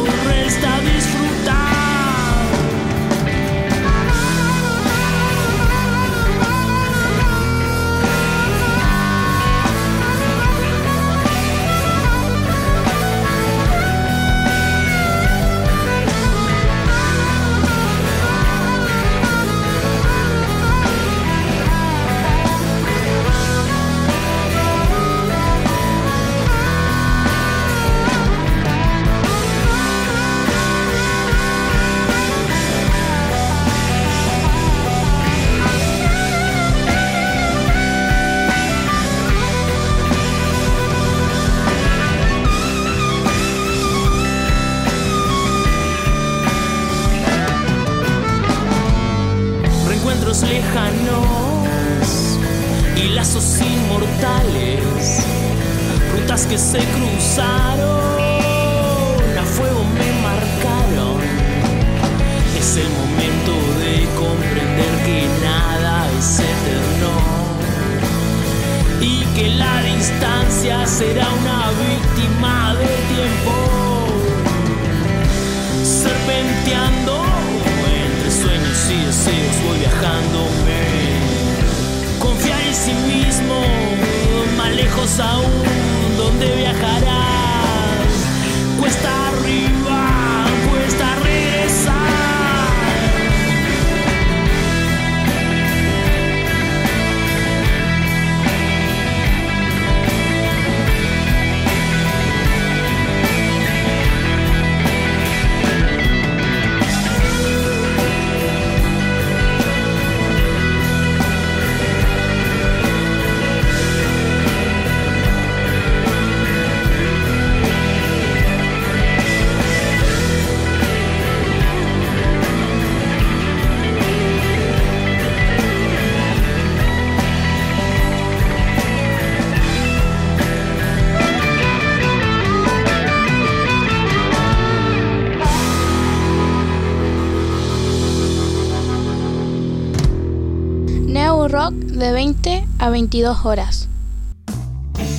de 20 a 22 horas.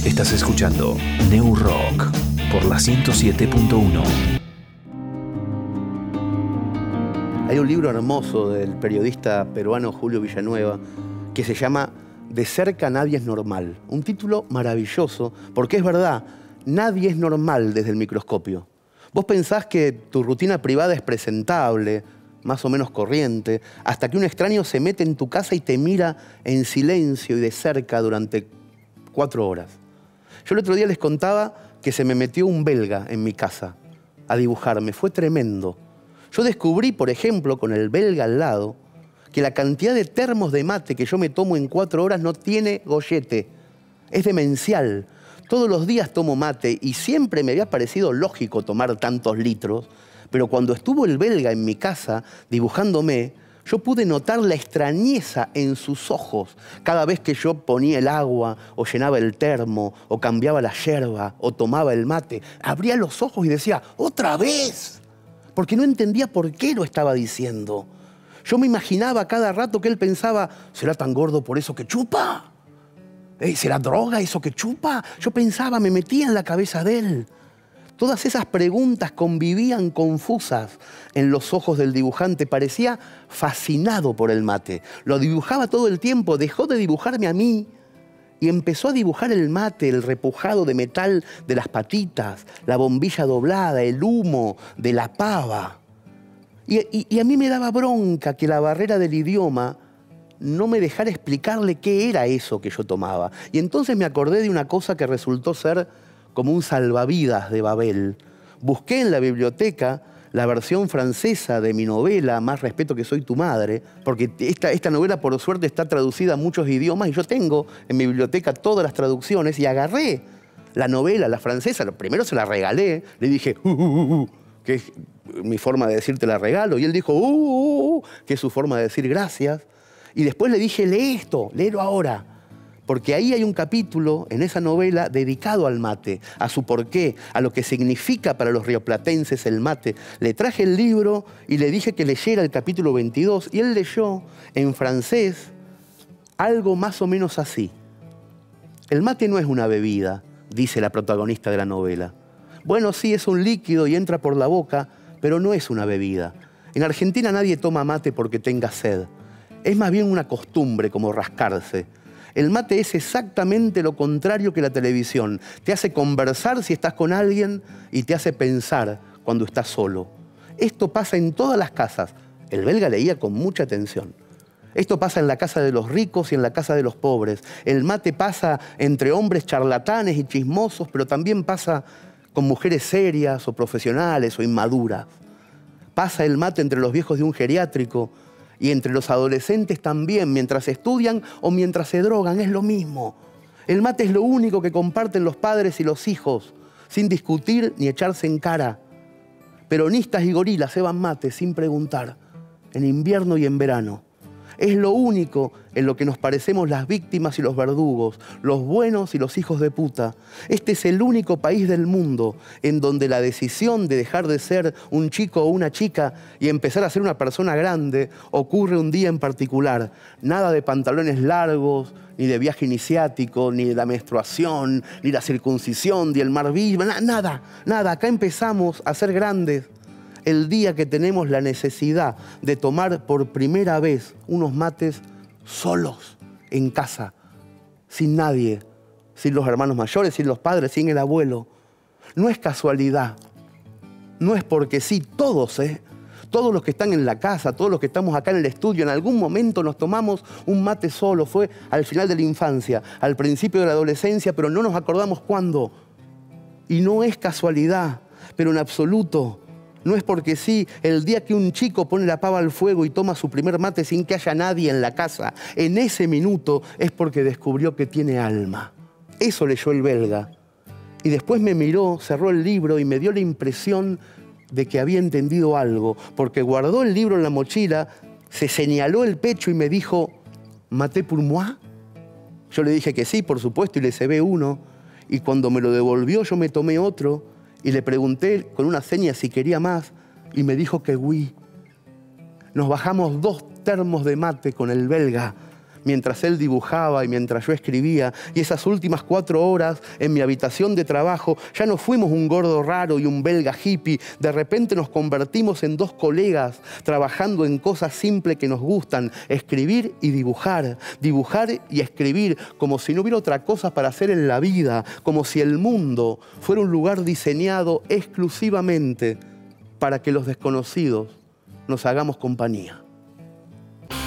Estás escuchando New Rock por la 107.1. Hay un libro hermoso del periodista peruano Julio Villanueva que se llama De cerca nadie es normal. Un título maravilloso porque es verdad, nadie es normal desde el microscopio. Vos pensás que tu rutina privada es presentable, más o menos corriente, hasta que un extraño se mete en tu casa y te mira en silencio y de cerca durante cuatro horas. Yo el otro día les contaba que se me metió un belga en mi casa a dibujarme. Fue tremendo. Yo descubrí, por ejemplo, con el belga al lado, que la cantidad de termos de mate que yo me tomo en cuatro horas no tiene gollete. Es demencial. Todos los días tomo mate y siempre me había parecido lógico tomar tantos litros, pero cuando estuvo el belga en mi casa dibujándome, yo pude notar la extrañeza en sus ojos cada vez que yo ponía el agua o llenaba el termo o cambiaba la yerba o tomaba el mate. Abría los ojos y decía, otra vez, porque no entendía por qué lo estaba diciendo. Yo me imaginaba cada rato que él pensaba, ¿será tan gordo por eso que chupa? Eh, ¿Será droga eso que chupa? Yo pensaba, me metía en la cabeza de él. Todas esas preguntas convivían confusas en los ojos del dibujante. Parecía fascinado por el mate. Lo dibujaba todo el tiempo, dejó de dibujarme a mí y empezó a dibujar el mate, el repujado de metal de las patitas, la bombilla doblada, el humo de la pava. Y, a mí me daba bronca que la barrera del idioma no me dejara explicarle qué era eso que yo tomaba. Y entonces me acordé de una cosa que resultó ser como un salvavidas de Babel. Busqué en la biblioteca la versión francesa de mi novela, Más respeto que soy tu madre, porque esta, novela por suerte está traducida a muchos idiomas y yo tengo en mi biblioteca todas las traducciones y agarré la novela, la francesa, primero se la regalé, le dije, "Uh, uh, uh", que es mi forma de decir te la regalo, y él dijo, "Uh, uh, uh", que es su forma de decir gracias, y después le dije, lee esto, léelo ahora. Porque ahí hay un capítulo en esa novela dedicado al mate, a su porqué, a lo que significa para los rioplatenses el mate. Le traje el libro y le dije que leyera el capítulo 22 y él leyó en francés algo más o menos así. El mate no es una bebida, dice la protagonista de la novela. Bueno, sí, es un líquido y entra por la boca, pero no es una bebida. En Argentina nadie toma mate porque tenga sed. Es más bien una costumbre como rascarse. El mate es exactamente lo contrario que la televisión. Te hace conversar si estás con alguien y te hace pensar cuando estás solo. Esto pasa en todas las casas. El belga leía con mucha atención. Esto pasa en la casa de los ricos y en la casa de los pobres. El mate pasa entre hombres charlatanes y chismosos, pero también pasa con mujeres serias o profesionales o inmaduras. Pasa el mate entre los viejos de un geriátrico y entre los adolescentes también, mientras estudian o mientras se drogan, es lo mismo. El mate es lo único que comparten los padres y los hijos, sin discutir ni echarse en cara. Peronistas y gorilas ceban mate sin preguntar, en invierno y en verano. Es lo único en lo que nos parecemos las víctimas y los verdugos, los buenos y los hijos de puta. Este es el único país del mundo en donde la decisión de dejar de ser un chico o una chica y empezar a ser una persona grande ocurre un día en particular. Nada de pantalones largos, ni de viaje iniciático, ni de la menstruación, ni la circuncisión, ni el mar nada, nada. Acá empezamos a ser grandes el día que tenemos la necesidad de tomar por primera vez unos mates solos, en casa, sin nadie, sin los hermanos mayores, sin los padres, sin el abuelo. No es casualidad, no es porque sí, todos, ¿eh? Todos los que están en la casa, todos los que estamos acá en el estudio, en algún momento nos tomamos un mate solo. Fue al final de la infancia, al principio de la adolescencia, pero no nos acordamos cuándo. Y no es casualidad, pero en absoluto. No es porque sí, el día que un chico pone la pava al fuego y toma su primer mate sin que haya nadie en la casa, en ese minuto es porque descubrió que tiene alma. Eso leyó el belga. Y después me miró, cerró el libro y me dio la impresión de que había entendido algo, porque guardó el libro en la mochila, se señaló el pecho y me dijo, ¿maté pour moi? Yo le dije que sí, por supuesto, y le cebé uno. Y cuando me lo devolvió, yo me tomé otro y le pregunté con una seña si quería más y me dijo que oui. Nos bajamos dos termos de mate con el belga mientras él dibujaba y mientras yo escribía. Y esas últimas cuatro horas en mi habitación de trabajo ya no fuimos un gordo raro y un belga hippie. De repente nos convertimos en dos colegas trabajando en cosas simples que nos gustan, escribir y dibujar, dibujar y escribir, como si no hubiera otra cosa para hacer en la vida, como si el mundo fuera un lugar diseñado exclusivamente para que los desconocidos nos hagamos compañía.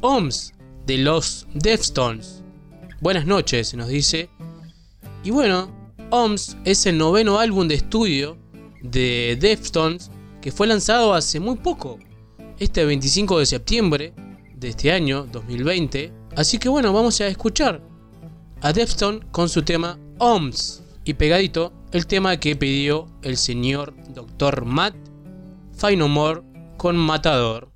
OMS de los Deftones. Buenas noches, nos dice. Y bueno, OMS es el noveno álbum de estudio de Deftones que fue lanzado hace muy poco, este 25 de septiembre de este año 2020. Así que bueno, vamos a escuchar a Defton con su tema OMS y pegadito el tema que pidió el señor Dr. Matt Fight No More con Matador.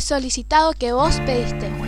Solicitado que vos pediste.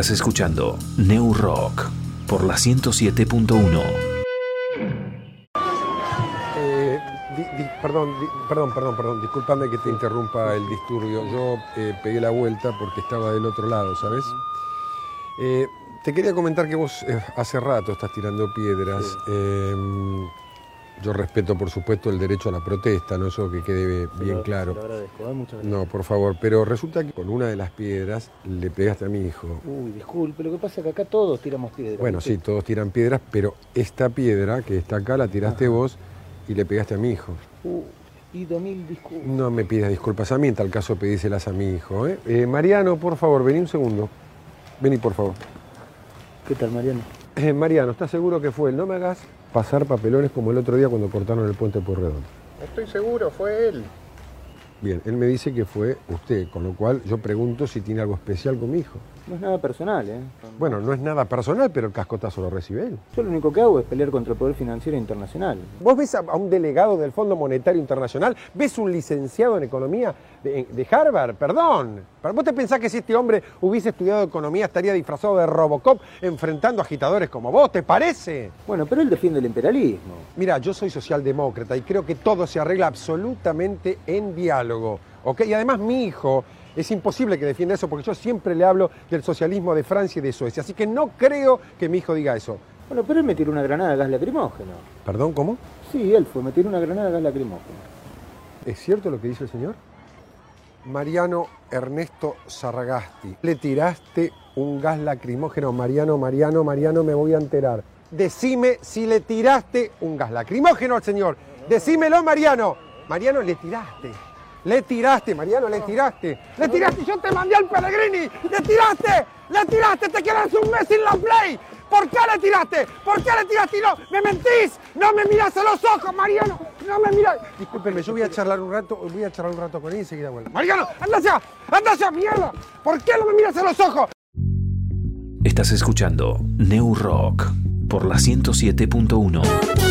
Estás escuchando New Rock por la 107.1. Eh, di- di- perdón, di- perdón, perdón, perdón, discúlpame que te interrumpa el disturbio. Yo eh, pegué la vuelta porque estaba del otro lado, ¿sabes? Eh, te quería comentar que vos eh, hace rato estás tirando piedras. Eh, yo respeto, por supuesto, el derecho a la protesta, ¿no? Eso que quede bien lo- claro. se lo agradezco, ¿eh? Muchas gracias. No, por favor, pero resulta que con una de las piedras le pegaste a mi hijo. Uy, disculpe, lo que pasa es que acá todos tiramos piedras. Bueno, sí, todos tiran piedras, pero esta piedra que está acá la tiraste vos y le pegaste a mi hijo. Uh, y dos mil disculpas. No me pidas disculpas a mí, en tal caso pedíselas a mi hijo. ¿eh? Eh, Mariano, por favor, vení un segundo. Vení, por favor. ¿Qué tal, Mariano? Mariano, ¿estás seguro que fue él? No me hagas pasar papelones como el otro día cuando cortaron el puente por redondo. Estoy seguro, fue él. Bien, él me dice que fue usted, con lo cual yo pregunto si tiene algo especial con mi hijo. No es nada personal, ¿eh? Bueno, no es nada personal, pero el cascotazo lo recibe él. Yo lo único que hago es pelear contra el Poder Financiero Internacional. Vos ves a, un delegado del Fondo Monetario Internacional, ves un licenciado en economía de, de Harvard, perdón. Pero ¿Vos te pensás que si este hombre hubiese estudiado economía estaría disfrazado de Robocop enfrentando agitadores como vos? ¿Te parece? Bueno, pero él defiende el imperialismo. Mira, yo soy socialdemócrata y creo que todo se arregla absolutamente en diálogo. ¿ok? Y además mi hijo es imposible que defienda eso porque yo siempre le hablo del socialismo de Francia y de Suecia. Así que no creo que mi hijo diga eso. Bueno, pero él me tiró una granada de gas lacrimógeno. ¿Perdón, cómo? Sí, él fue, me tiró una granada de gas lacrimógeno. ¿Es cierto lo que dice el señor? Mariano Ernesto Sarragasti, le tiraste un gas lacrimógeno. Mariano, Mariano, Mariano, me voy a enterar. Decime si le tiraste un gas lacrimógeno al señor. Decímelo, Mariano. Mariano, le tiraste. Le tiraste, Mariano, le tiraste. Le tiraste, yo te mandé al Pellegrini. Le tiraste, le tiraste, te quedas un mes sin la play. ¿Por qué le tiraste? ¿Por qué le tiraste y no? ¡Me mentís! ¡No me miras a los ojos, Mariano! ¡No me miras! Discúlpenme, yo voy a charlar un rato, voy a charlar un rato con él y enseguida vuelvo. ¡Mariano! ¡Anda allá! ¡Anda allá, mierda! ¿Por qué no me miras a los ojos? Estás escuchando New Rock por la 107.1.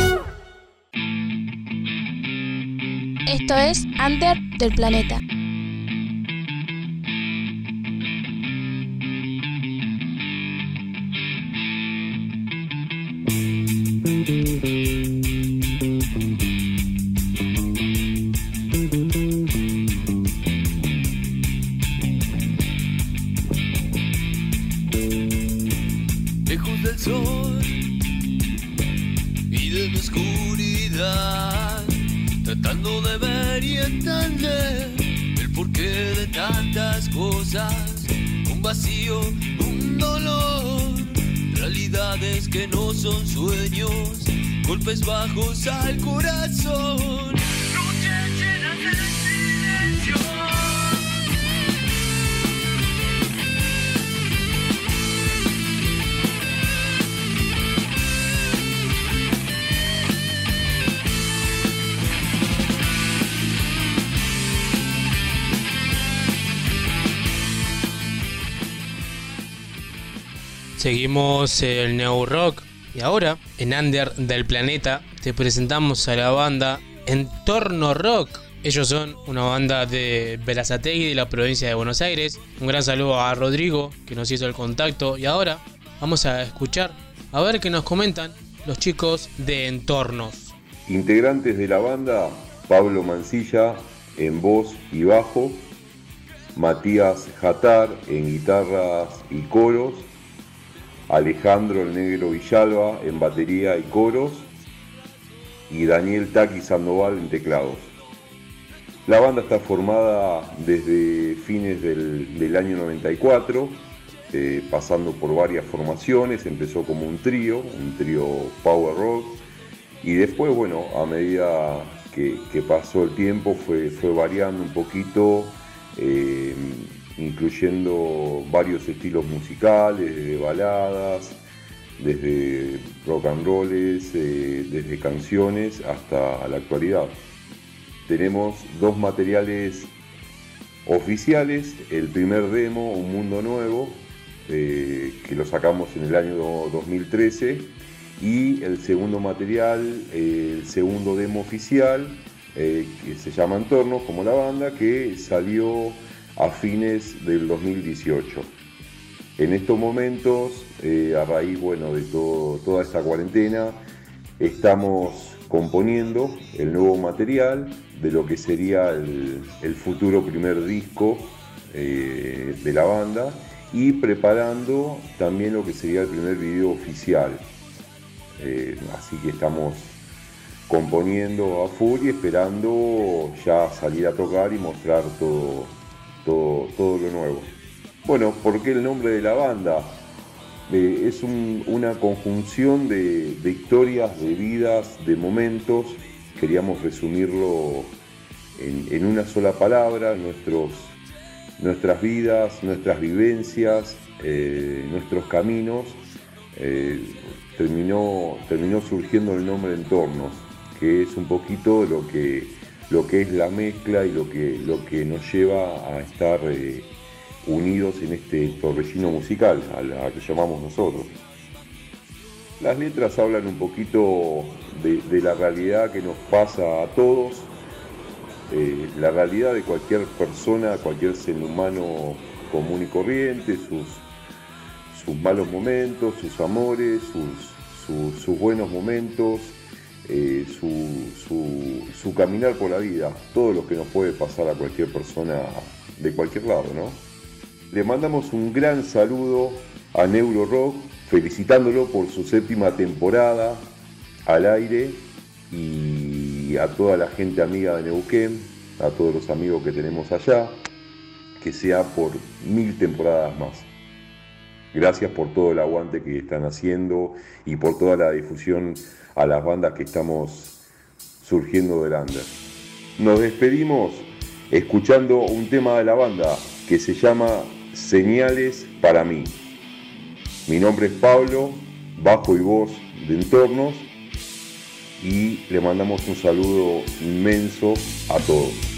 Esto es Under del Planeta. Golpes bajos al corazón. Seguimos el New Rock y ahora en Under del Planeta te presentamos a la banda Entorno Rock. Ellos son una banda de Berazategui de la provincia de Buenos Aires. Un gran saludo a Rodrigo que nos hizo el contacto y ahora vamos a escuchar a ver qué nos comentan los chicos de Entornos. Integrantes de la banda, Pablo Mancilla en voz y bajo, Matías Jatar en guitarras y coros, Alejandro el Negro Villalba en batería y coros y Daniel Taki Sandoval en teclados. La banda está formada desde fines del, año 94, eh, pasando por varias formaciones, empezó como un trío, un trío power rock, y después, bueno, a medida que, pasó el tiempo fue, fue variando un poquito, eh, incluyendo varios estilos musicales, desde baladas, desde rock and rolls, eh, desde canciones hasta la actualidad. Tenemos dos materiales oficiales, el primer demo, Un Mundo Nuevo, eh, que lo sacamos en el año 2013, y el segundo material, el segundo demo oficial, eh, que se llama Entornos, como la banda, que salió a fines del 2018. En estos momentos, eh, a raíz bueno, de todo- toda esta cuarentena, estamos componiendo el nuevo material de lo que sería el, futuro primer disco eh, de la banda y preparando también lo que sería el primer video oficial. Eh, así que estamos componiendo a full y esperando ya salir a tocar y mostrar todo, todo, lo nuevo. Bueno, ¿por qué el nombre de la banda? Eh, es un- una conjunción de, de historias, de vidas, de momentos. Queríamos resumirlo en, en una sola palabra, nuestros, nuestras vidas, nuestras vivencias, eh, nuestros caminos. Eh, terminó, terminó surgiendo el nombre Entornos, que es un poquito lo que, lo que es la mezcla y lo que, lo que nos lleva a estar eh, unidos en este torbellino musical, a la que llamamos nosotros. Las letras hablan un poquito de, la realidad que nos pasa a todos, eh, la realidad de cualquier persona, cualquier ser humano común y corriente, sus, sus malos momentos, sus amores, sus- sus buenos momentos, eh, su, su- caminar por la vida, todo lo que nos puede pasar a cualquier persona de cualquier lado, ¿no? Le mandamos un gran saludo a Neuro Rock, felicitándolo por su séptima temporada al aire y a toda la gente amiga de Neuquén, a todos los amigos que tenemos allá, que sea por mil temporadas más. Gracias por todo el aguante que están haciendo y por toda la difusión a las bandas que estamos surgiendo del under. Nos despedimos escuchando un tema de la banda que se llama Señales para mí. Mi nombre es Pablo, bajo y voz de Entornos y le mandamos un saludo inmenso a todos.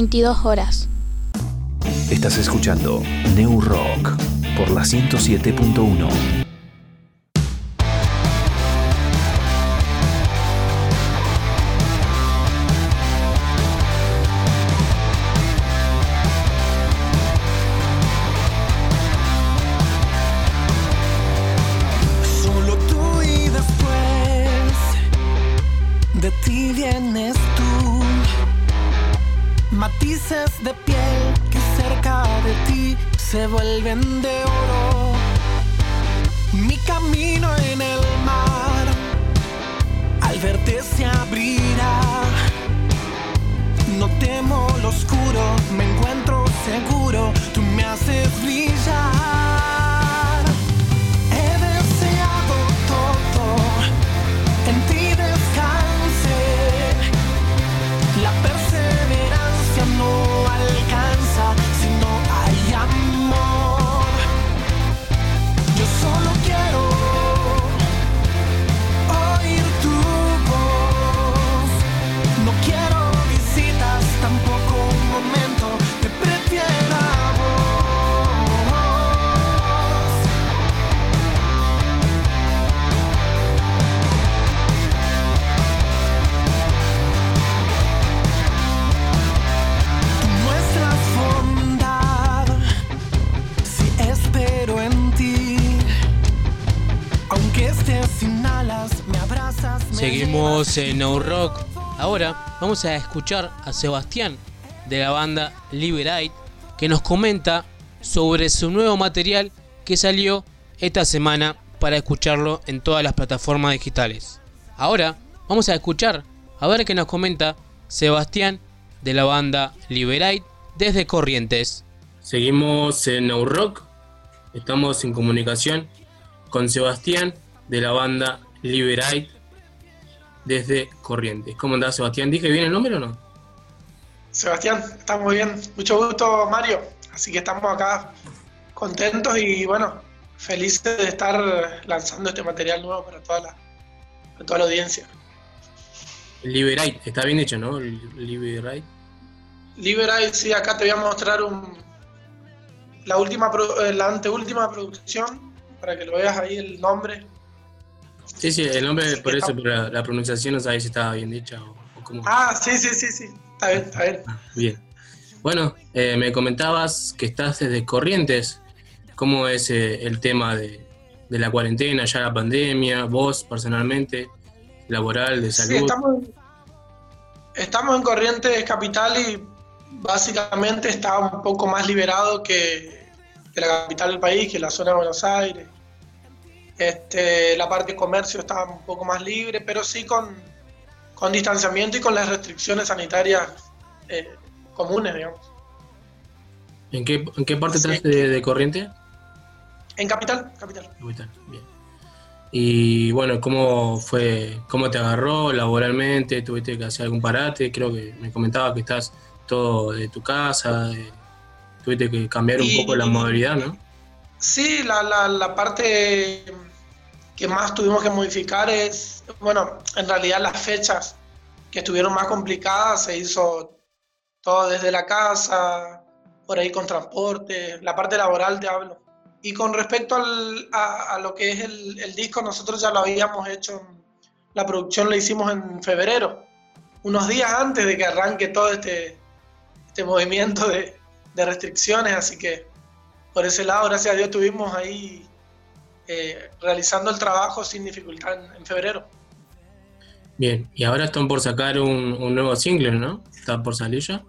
22 horas. Estás escuchando New Rock por la 107.1. vamos a escuchar a Sebastián de la banda Liberate que nos comenta sobre su nuevo material que salió esta semana para escucharlo en todas las plataformas digitales. Ahora vamos a escuchar a ver qué nos comenta Sebastián de la banda Liberate desde Corrientes. Seguimos en No Rock. Estamos en comunicación con Sebastián de la banda Liberate desde Corrientes. ¿Cómo andás, Sebastián? ¿Dije bien el nombre o no? Sebastián, estamos muy bien. Mucho gusto, Mario. Así que estamos acá contentos y bueno, felices de estar lanzando este material nuevo para toda la, para toda la audiencia. Liberate, está bien hecho, ¿no? Liberate. Liberate, sí, acá te voy a mostrar un, la, última, eh, la anteúltima producción para que lo veas ahí el nombre. Sí, sí, el nombre por eso, pero la, la pronunciación no sabes si estaba bien dicha o, o cómo. Ah, sí, sí, sí, sí. Está bien, está bien. Bien. Bueno, eh, me comentabas que estás desde Corrientes. ¿Cómo es eh, el tema de, de la cuarentena, ya la pandemia, vos personalmente, laboral, de Sí, salud? estamos, estamos en Corrientes Capital y básicamente está un poco más liberado que, que la capital del país, que la zona de Buenos Aires. Este, la parte de comercio está un poco más libre, pero sí con, con distanciamiento y con las restricciones sanitarias eh, comunes, digamos. ¿En qué, en qué parte estás de, de Corrientes? En capital, capital. Capital, bien. Y bueno, ¿cómo fue, cómo te agarró laboralmente? ¿Tuviste que hacer algún parate? Creo que me comentaba que estás todo de tu casa, de- tuviste que cambiar un Y- poco la modalidad, ¿no? Sí, la, la, la parte que más tuvimos que modificar es, bueno, en realidad las fechas que estuvieron más complicadas se hizo todo desde la casa, por ahí con transporte, la parte laboral te hablo. Y con respecto al- a, a lo que es el, el disco, nosotros ya lo habíamos hecho, la producción la hicimos en febrero, unos días antes de que arranque todo este, este movimiento de, de restricciones, así que por ese lado, gracias a Dios, estuvimos ahí eh, realizando el trabajo sin dificultad en, en febrero. Bien, y ahora están por sacar un, un nuevo single, ¿no? Está por salir ya.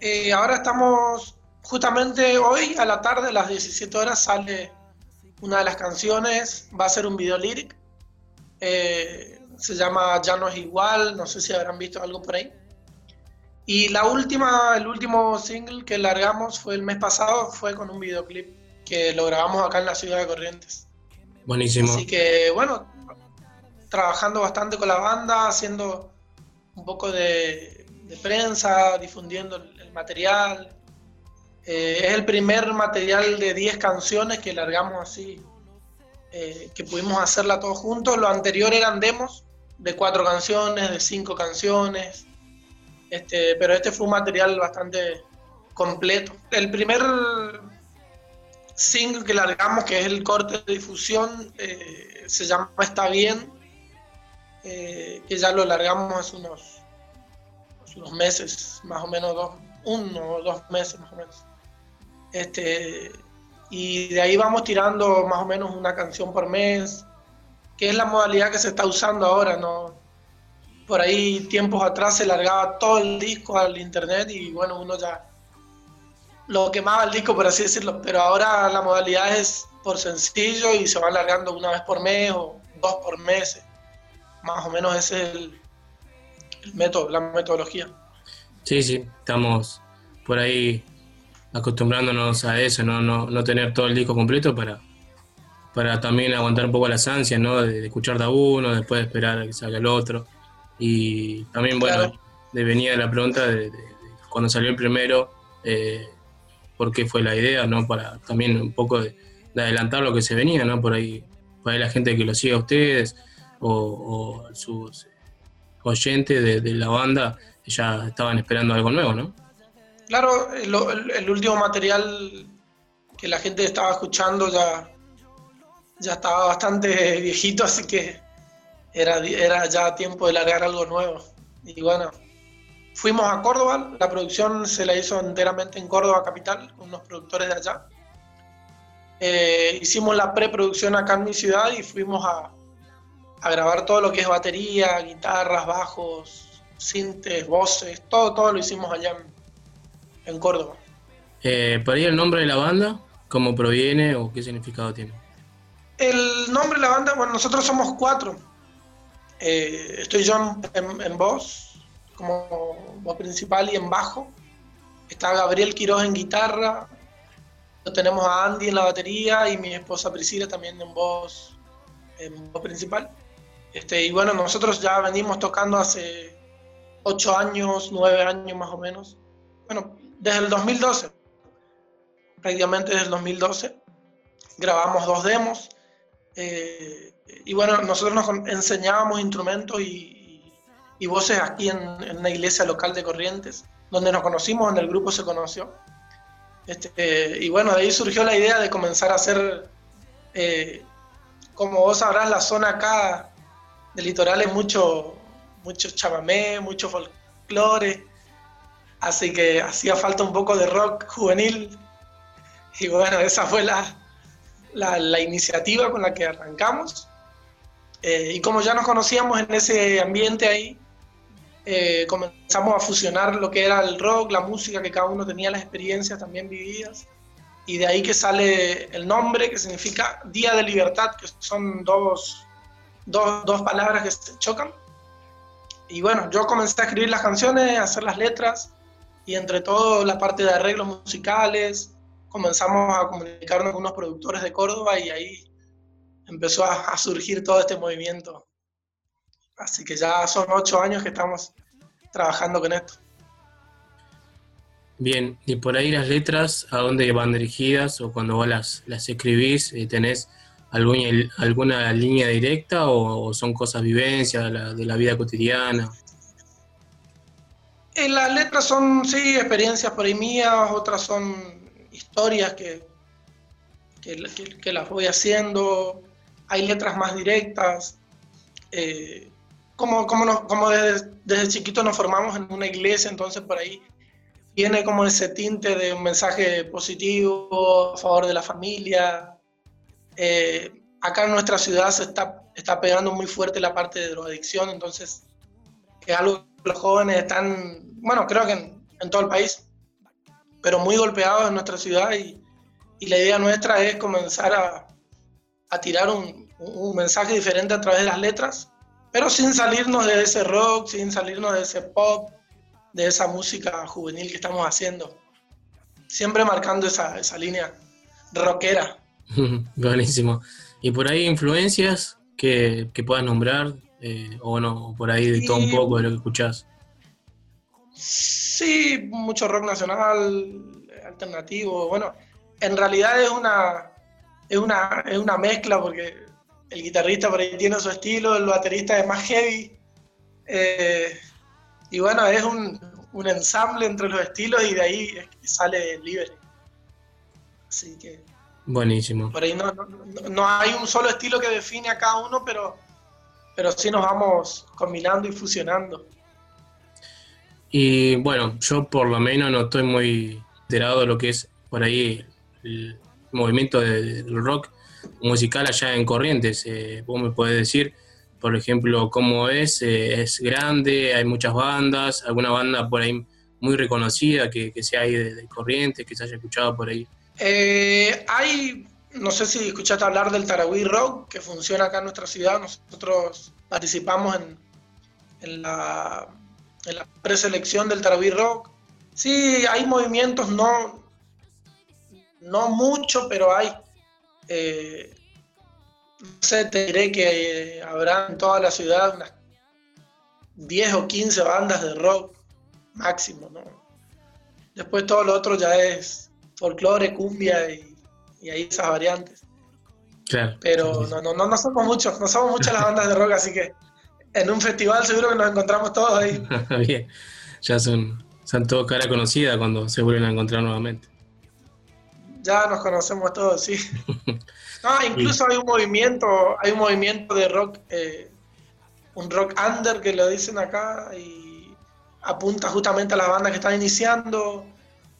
Eh, ahora estamos, justamente hoy a la tarde, a las 17 horas, sale una de las canciones, va a ser un video lyric, eh, se llama Ya no es igual, no sé si habrán visto algo por ahí. Y la última, el último single que largamos fue el mes pasado, fue con un videoclip que lo grabamos acá en la ciudad de Corrientes. Buenísimo. Así que bueno, trabajando bastante con la banda, haciendo un poco de, de prensa, difundiendo el, el material. Eh, es el primer material de 10 canciones que largamos así, eh, que pudimos hacerla todos juntos. Lo anterior eran demos de cuatro canciones, de cinco canciones, este, pero este fue un material bastante completo. El primer single que largamos, que es el corte de difusión, eh, se llama Está Bien, eh, que ya lo largamos hace unos, unos meses, más o menos dos, uno o dos meses más o menos. Este, y de ahí vamos tirando más o menos una canción por mes, que es la modalidad que se está usando ahora, ¿no? Por ahí tiempos atrás se largaba todo el disco al internet y bueno, uno ya lo quemaba el disco, por así decirlo, pero ahora la modalidad es por sencillo y se va alargando una vez por mes o dos por mes. Más o menos ese es el, el método, la metodología. Sí, sí, estamos por ahí acostumbrándonos a eso, no, no, no tener todo el disco completo para, para también aguantar un poco las ansias, ¿no? De, de escuchar de uno, después de esperar a que salga el otro. Y también, bueno, Claro. de venía la pregunta de, de- de cuando salió el primero, eh, por qué fue la idea, ¿no? Para también un poco de, de adelantar lo que se venía, ¿no? Por ahí, por ahí la gente que lo sigue a ustedes o, sus oyentes de, la banda ya estaban esperando algo nuevo, ¿no? Claro, el- el último material que la gente estaba escuchando ya, ya estaba bastante viejito, así que era, era ya tiempo de largar algo nuevo. Y bueno, fuimos a Córdoba, la producción se la hizo enteramente en Córdoba Capital, con unos productores de allá. Eh, hicimos la preproducción acá en mi ciudad y fuimos a, a grabar todo lo que es batería, guitarras, bajos, sintes, voces, todo, todo lo hicimos allá en, en Córdoba. Eh, por ahí el nombre de la banda, ¿cómo proviene o qué significado tiene? El nombre de la banda, bueno, nosotros somos cuatro. Eh, estoy yo en, en voz, como voz principal y en bajo. Está Gabriel Quiroz en guitarra. Tenemos a Andy en la batería y mi esposa Priscila también en voz, en voz principal. Este, y bueno, nosotros ya venimos tocando hace ocho años, nueve años más o menos. Bueno, desde el 2012, prácticamente desde el 2012. Grabamos dos demos. eh, y bueno, nosotros nos enseñábamos instrumentos y, y- voces aquí en, en una iglesia local de Corrientes, donde nos conocimos, donde el grupo se conoció. Este, y bueno, de ahí surgió la idea de comenzar a hacer, eh, como vos sabrás, la zona acá del litoral es mucho, mucho chamamé, mucho folclore, así que hacía falta un poco de rock juvenil. Y bueno, esa fue la, la, la iniciativa con la que arrancamos. Eh, y como ya nos conocíamos en ese ambiente ahí, eh, comenzamos a fusionar lo que era el rock, la música, que cada uno tenía las experiencias también vividas. Y de ahí que sale el nombre, que significa Día de Libertad, que son dos, dos, dos palabras que se chocan. Y bueno, yo comencé a escribir las canciones, a hacer las letras, y entre todo la parte de arreglos musicales, comenzamos a comunicarnos con unos productores de Córdoba y ahí empezó a, a surgir todo este movimiento. Así que ya son ocho años que estamos trabajando con esto. Bien, y por ahí las letras, ¿a dónde van dirigidas? O cuando vos las, las escribís, eh, ¿tenés alguna, alguna línea directa o, o son cosas vivencias de la, de la vida cotidiana? Eh, las letras son, sí, experiencias por ahí mías, otras son historias que, que, que- que las voy haciendo. Hay letras más directas. Eh, como como, nos- como desde, desde chiquito nos formamos en una iglesia, entonces por ahí viene como ese tinte de un mensaje positivo a favor de la familia. Eh, acá en nuestra ciudad se está, está pegando muy fuerte la parte de drogadicción, entonces es algo que los jóvenes están, bueno, creo que en, en todo el país, pero muy golpeados en nuestra ciudad y, y la idea nuestra es comenzar a, a tirar un, un mensaje diferente a través de las letras, pero sin salirnos de ese rock, sin salirnos de ese pop, de esa música juvenil que estamos haciendo. Siempre marcando esa, esa línea rockera. Buenísimo. ¿Y por ahí influencias que, que puedas nombrar? eh, o no, o por ahí de todo un poco de lo que escuchás. Sí, mucho rock nacional, alternativo. Bueno, en realidad es una, es una, es una mezcla porque el guitarrista por ahí tiene su estilo, el baterista es más heavy. eh, y bueno, es un, un ensamble entre los estilos y de ahí es que sale libre. Así que Buenísimo. por ahí no, no, no- hay un solo estilo que define a cada uno, pero, pero sí nos vamos combinando y fusionando. Y bueno, yo por lo menos no estoy muy enterado de lo que es por ahí el movimiento de- del rock musical allá en Corrientes. Eh, vos me podés decir, por ejemplo, cómo es, Eh, es grande, hay muchas bandas, alguna banda por ahí muy reconocida que, que sea ahí de, de Corrientes, que se haya escuchado por ahí. Eh, hay, no sé si escuchaste hablar del Tarahui Rock, que funciona acá en nuestra ciudad. Nosotros participamos en, en la, en la preselección del Tarahui Rock. Sí, hay movimientos, no, no mucho, pero hay. Eh, no sé, te diré que eh, habrá en toda la ciudad unas 10 o 15 bandas de rock máximo, ¿no? Después todo lo otro ya es folclore, cumbia y, y ahí esas variantes. Claro. Pero no, no, no, no somos muchos, no somos muchas las bandas de rock, así que en un festival seguro que nos encontramos todos ahí. Bien, ya son, son todos cara conocida cuando se vuelven a encontrar nuevamente. Ya nos conocemos todos, sí. No, incluso hay un movimiento, hay un movimiento de rock, eh, un rock under que lo dicen acá y apunta justamente a las bandas que están iniciando,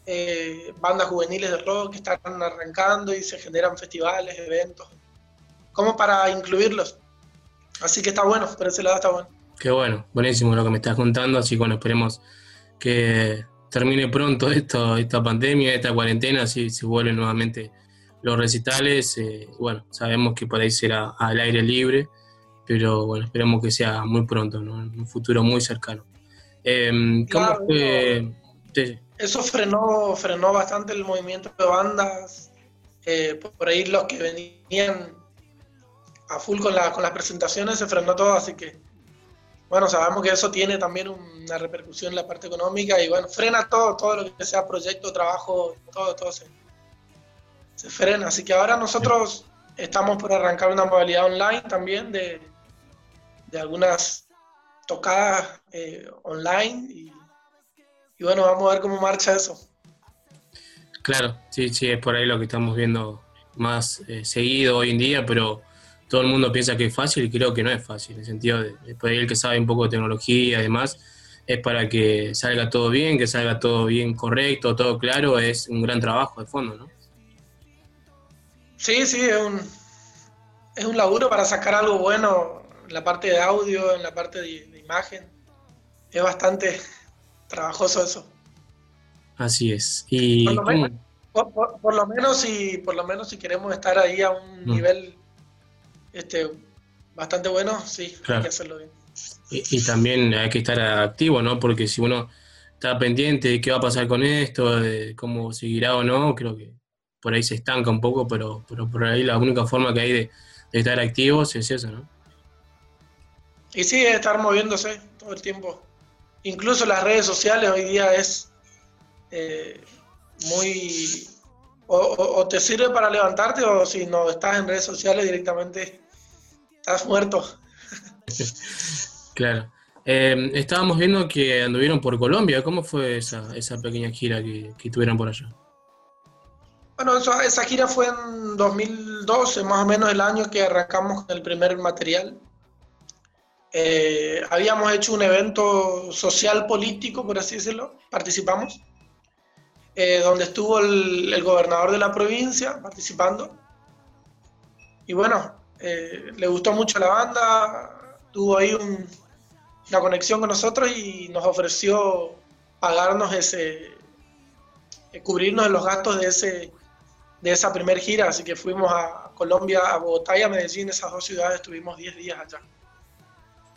eh, bandas juveniles de rock que están arrancando y se generan festivales, eventos, como para incluirlos. Así que está bueno, por ese lado está bueno. Qué bueno, buenísimo lo que me estás contando, así que bueno, esperemos que termine pronto esto, esta pandemia, esta cuarentena, así se vuelven nuevamente los recitales. eh, bueno, sabemos que por ahí será al aire libre, pero bueno, esperemos que sea muy pronto, ¿no? en un futuro muy cercano. Em, ¿Cómo Claro, fue? Sí, Eso frenó, frenó bastante el movimiento de bandas. eh, por- por ahí los que venían a full con, la- con las presentaciones se frenó todo, así que bueno, sabemos que eso tiene también una repercusión en la parte económica y bueno, frena todo, todo lo que sea proyecto, trabajo, todo, todo se, se frena. Así que ahora nosotros estamos por arrancar una modalidad online también de, de algunas tocadas eh, online y, y bueno, vamos a ver cómo marcha eso. Claro, sí, sí, es por ahí lo que estamos viendo más eh, seguido hoy en día, pero todo el mundo piensa que es fácil y creo que no es fácil, en el sentido de, por ahí el que sabe un poco de tecnología y demás, es para que salga todo bien, que salga todo bien correcto, todo claro, es un gran trabajo de fondo, ¿no? Sí, sí, es un, es un laburo para sacar algo bueno en la parte de audio, en la parte de, de imagen. Es bastante trabajoso eso. Así es. Y Por lo, ¿cómo? menos, por, por- por lo menos si, por lo menos si queremos estar ahí a un Mm. nivel este, bastante bueno, sí, hay que hacerlo bien. Y, y también hay que estar activo, ¿no? Porque si uno está pendiente de qué va a pasar con esto, de cómo seguirá o no, creo que por ahí se estanca un poco, pero, pero por ahí la única forma que hay de, de estar activos es eso, ¿no? Y sí, es estar moviéndose todo el tiempo. Incluso las redes sociales hoy día es eh, muy o, o- o te sirve para levantarte o si no estás en redes sociales directamente estás muerto. Claro. Eh, estábamos viendo que anduvieron por Colombia. ¿Cómo fue esa, esa pequeña gira que, que tuvieron por allá? Bueno, eso- esa gira fue en 2012, más o menos el año que arrancamos con el primer material. Eh, habíamos hecho un evento social político, por así decirlo, participamos, eh, donde estuvo el, el gobernador de la provincia participando. Y bueno, eh, le gustó mucho la banda, tuvo ahí un- una conexión con nosotros y nos ofreció pagarnos ese, eh, cubrirnos de los gastos de ese de esa primer gira, así que fuimos a Colombia, a Bogotá y a Medellín, esas dos ciudades, estuvimos 10 días allá.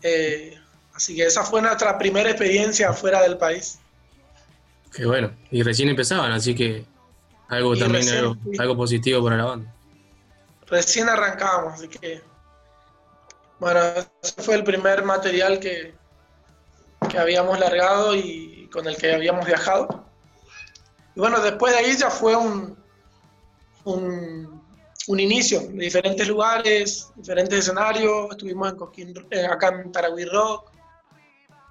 Eh, así que esa fue nuestra primera experiencia fuera del país. Qué bueno. Y recién empezaban, así que algo Y también, recién, algo, sí. algo positivo para la banda. Recién arrancábamos, así que bueno, ese fue el primer material que, que habíamos largado y con el que habíamos viajado. Y bueno, después de ahí ya fue un, un, un inicio de diferentes lugares, diferentes escenarios. Estuvimos en Coquín, eh, acá en Taragüí Rock,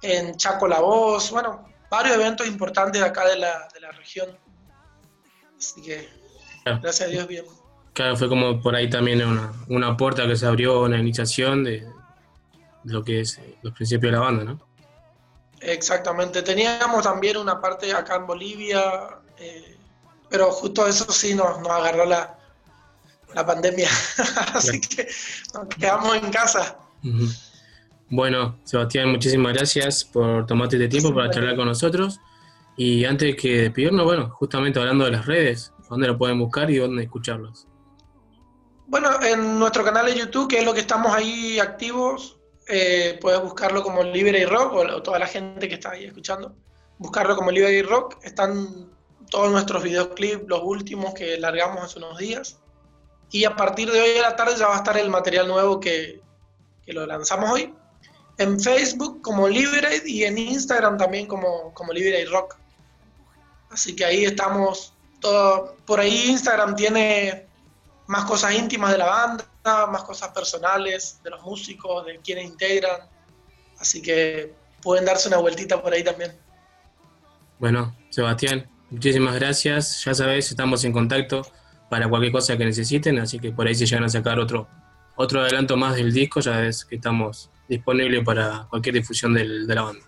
en Chaco La Voz, bueno, varios eventos importantes acá de la, de la región. Así que, gracias a Dios, bien. Claro, fue como por ahí también una, una puerta que se abrió, una iniciación de, de lo que es eh, los principios de la banda, ¿no? Exactamente. Teníamos también una parte acá en Bolivia, eh, pero justo eso sí nos, nos agarró la, la pandemia. Así que nos quedamos en casa. Bueno, Sebastián, muchísimas gracias por tomarte este tiempo para charlar con nosotros. Y antes que despedirnos, bueno, justamente hablando de las redes, ¿dónde lo pueden buscar y dónde escucharlos? Bueno, en nuestro canal de YouTube, que es lo que estamos ahí activos, eh, puedes buscarlo como Libre Rock, o, o toda la gente que está ahí escuchando, buscarlo como Libre Rock. Están todos nuestros videoclips, los últimos que largamos hace unos días. Y a partir de hoy a la tarde ya va a estar el material nuevo que, que lo lanzamos hoy. En Facebook como Liberate y en Instagram también como, como Liberate Rock. Así que ahí estamos todo. Por ahí Instagram tiene más cosas íntimas de la banda, más cosas personales de los músicos, de quienes integran. Así que pueden darse una vueltita por ahí también. Bueno, Sebastián, muchísimas gracias. Ya sabes, estamos en contacto para cualquier cosa que necesiten, así que por ahí si llegan a sacar otro, otro adelanto más del disco, ya ves que estamos disponibles para cualquier difusión del- de la banda.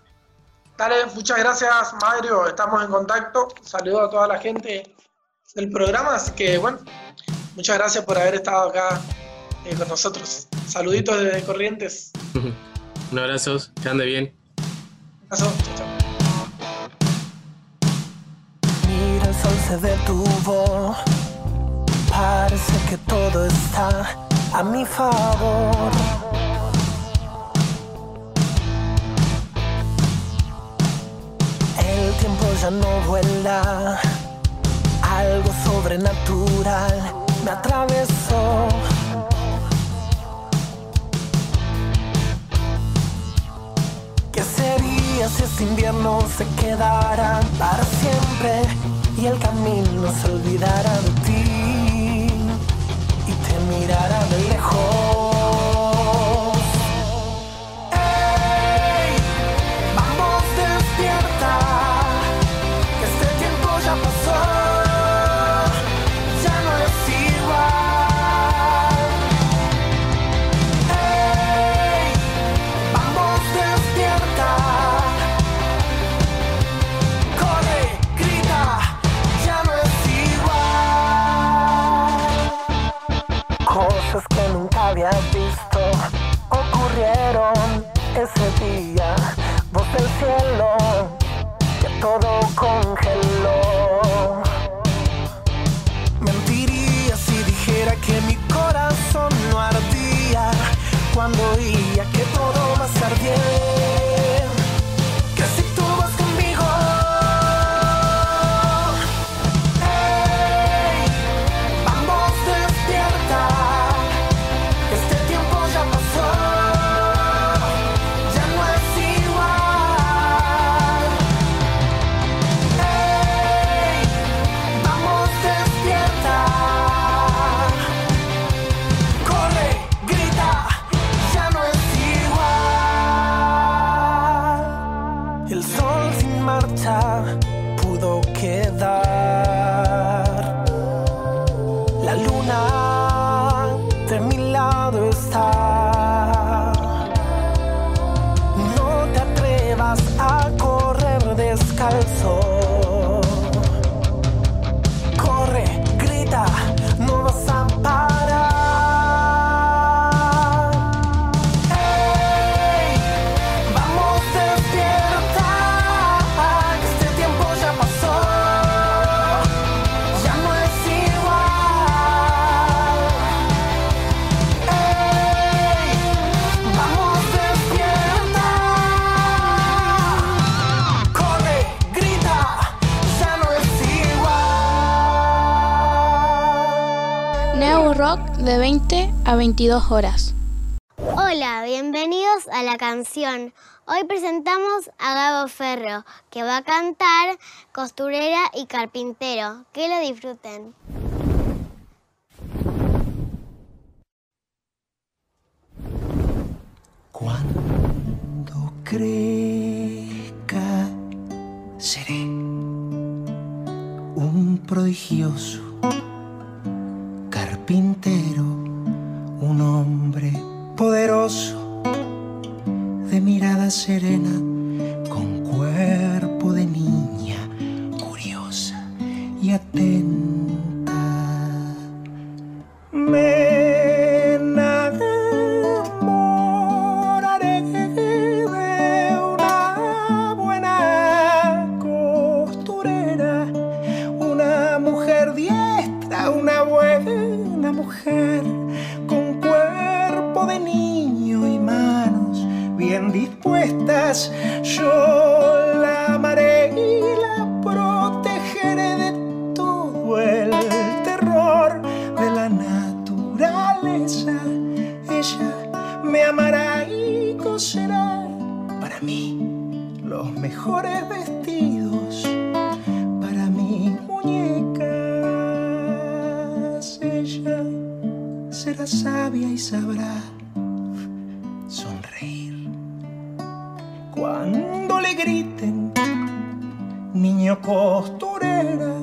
Dale, muchas gracias, Mario. Estamos en contacto. Saludo a toda la gente del programa. Así que, bueno, muchas gracias por haber estado acá eh, con nosotros. Saluditos desde Corrientes. Un abrazo, que ande bien. Abrazo. Chao, chao. Mira, el sol se detuvo. Parece que todo está a mi favor. El tiempo ya no vuela. Algo sobrenatural me atravesó. ¿Qué sería si este invierno se quedara para siempre y el camino se olvidara de ti y te mirara Cosas que nunca había visto ocurrieron ese día. Voz del cielo que todo congeló. Mentiría si dijera que mi corazón no ardía cuando oía que todo va a a 22 horas. Hola, bienvenidos a la canción. Hoy presentamos a Gabo Ferro, que va a cantar Costurera y Carpintero. Que lo disfruten. Cuando crezca, seré un prodigioso carpintero, un hombre poderoso, de mirada serena, con cuerpo de niña, curiosa y atenta. Bien dispuestas. Yo la amaré y la protegeré de todo el terror de la naturaleza. Ella me amará y coserá para mí los mejores vestidos para mi muñeca. Ella será sabia y sabrá griten, niño costurera,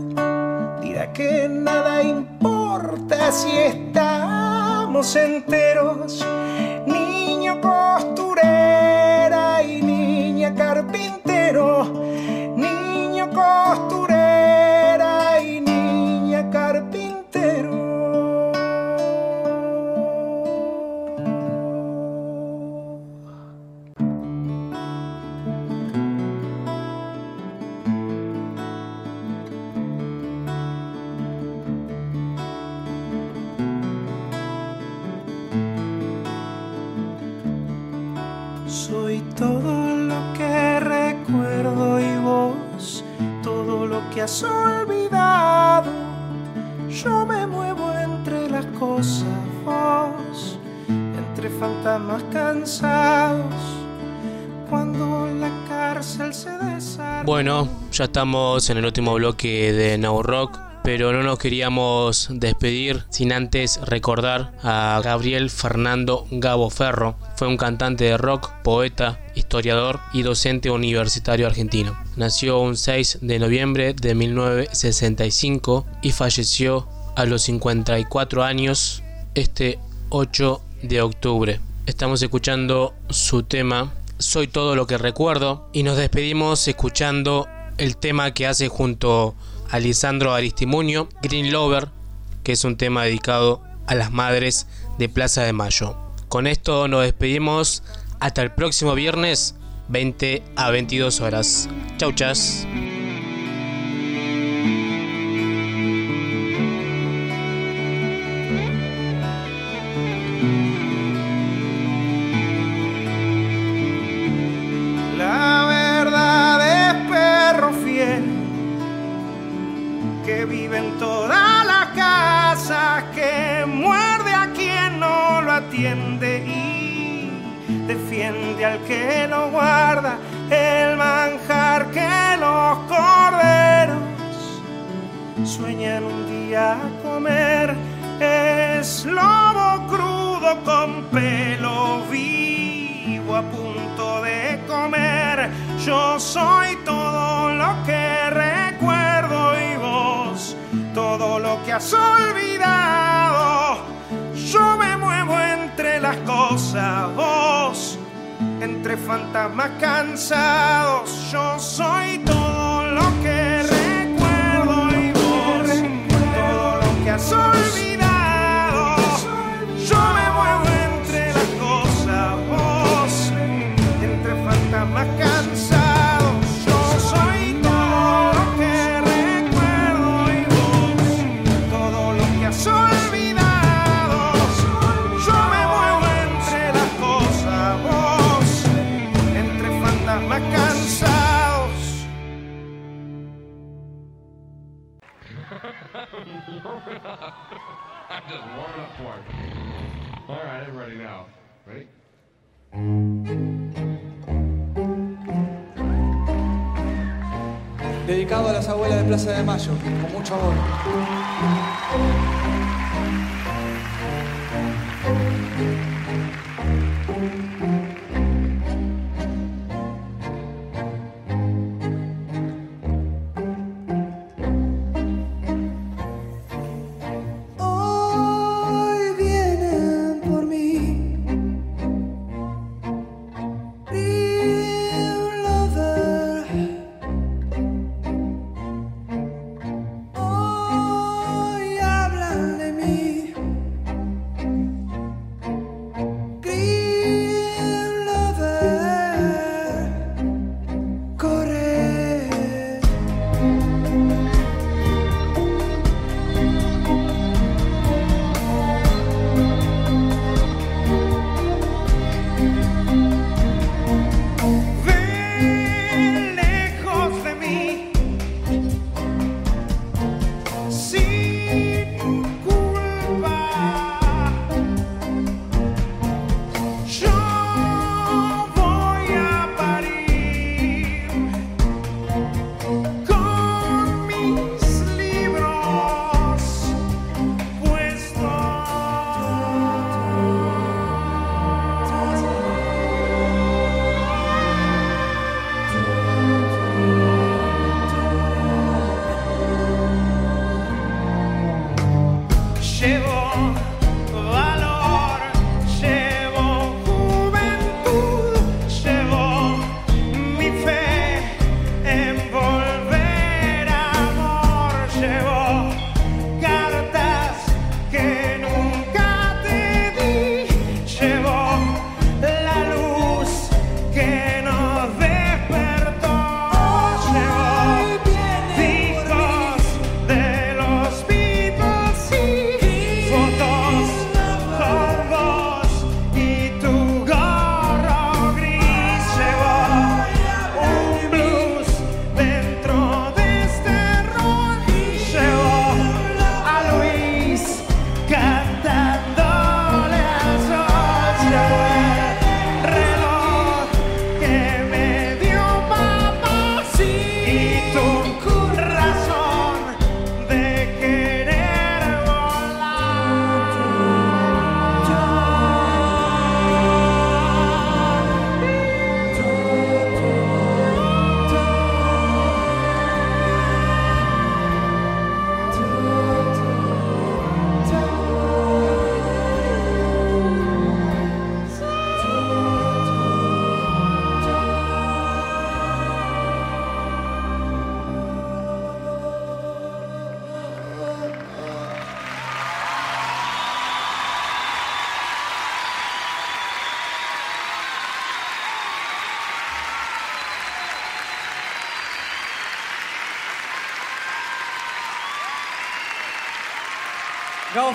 dirá que nada importa si estamos enteros. Niño costurera y niña carpintero, niño costurera ya estamos en el último bloque de Now Rock, pero no nos queríamos despedir sin antes recordar a Gabriel Fernando Gabo Ferro. Fue un cantante de rock, poeta, historiador y docente universitario argentino. Nació un 6 de noviembre de 1965 y falleció a los 54 años este 8 de octubre. Estamos escuchando su tema Soy todo lo que recuerdo y nos despedimos escuchando el tema que hace junto a Lisandro Aristimuño, Green Lover, que es un tema dedicado a las madres de Plaza de Mayo. Con esto nos despedimos hasta el próximo viernes 20 a 22 horas. Chau chas. Que muerde a quien no lo atiende y defiende al que lo guarda, el manjar que los corderos sueñan un día comer. Es lobo crudo con pelo vivo a punto de comer. Yo soy todo lo que recuerdo y vos todo lo que has olvidado. Yo me muevo entre las cosas, vos entre fantasmas cansados. Yo soy todo lo que recuerdo y vos todo lo que has olvidado. I'm just warming up for it. All right, I'm now. Ready? Dedicado a las abuelas de Plaza de Mayo, con mucho amor.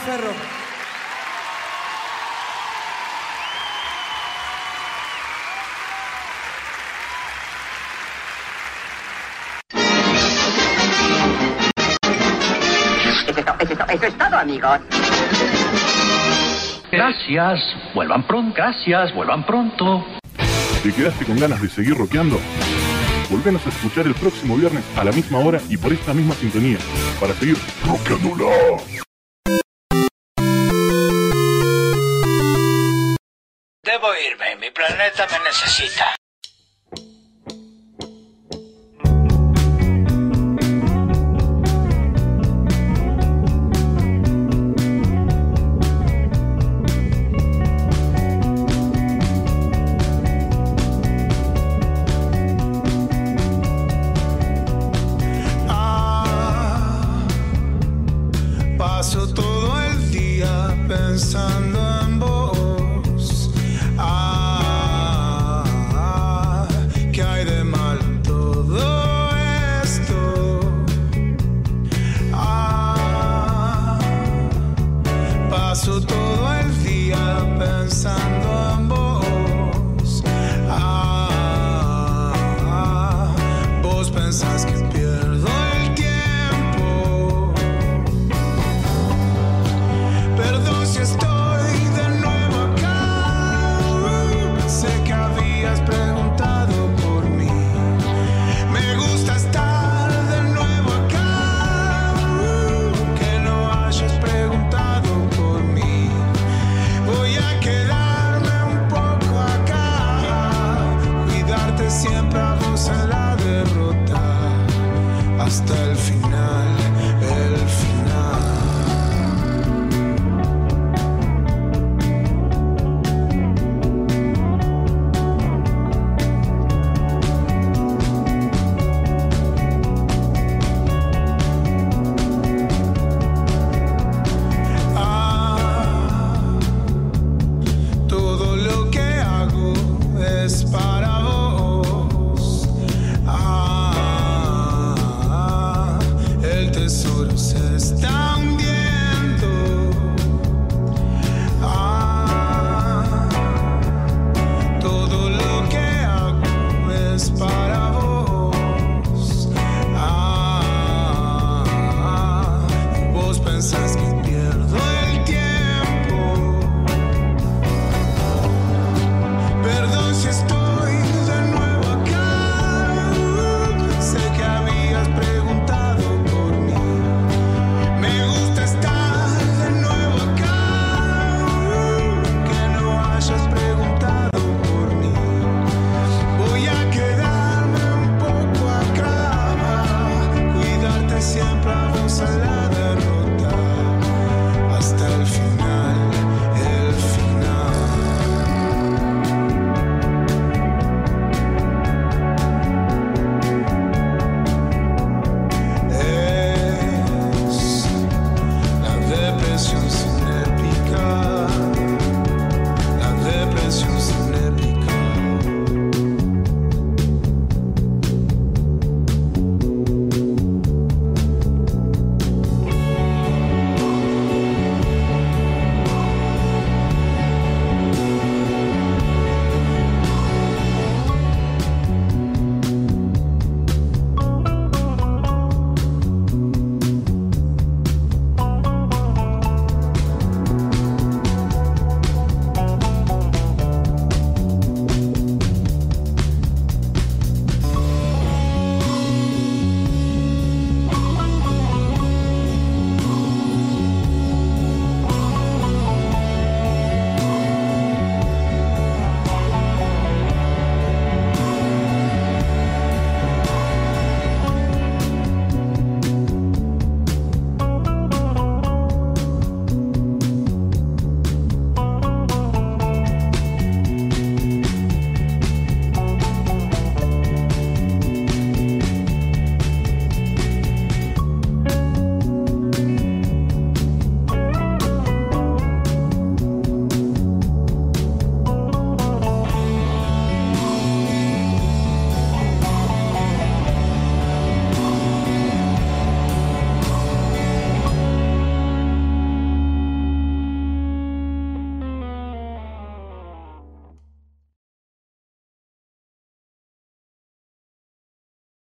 Ferro. Eso es todo, amigos. Gracias, vuelvan pronto, gracias, vuelvan pronto. ¿Te quedaste con ganas de seguir rockeando? Volvenos a escuchar el próximo viernes a la misma hora y por esta misma sintonía para seguir rockeándola.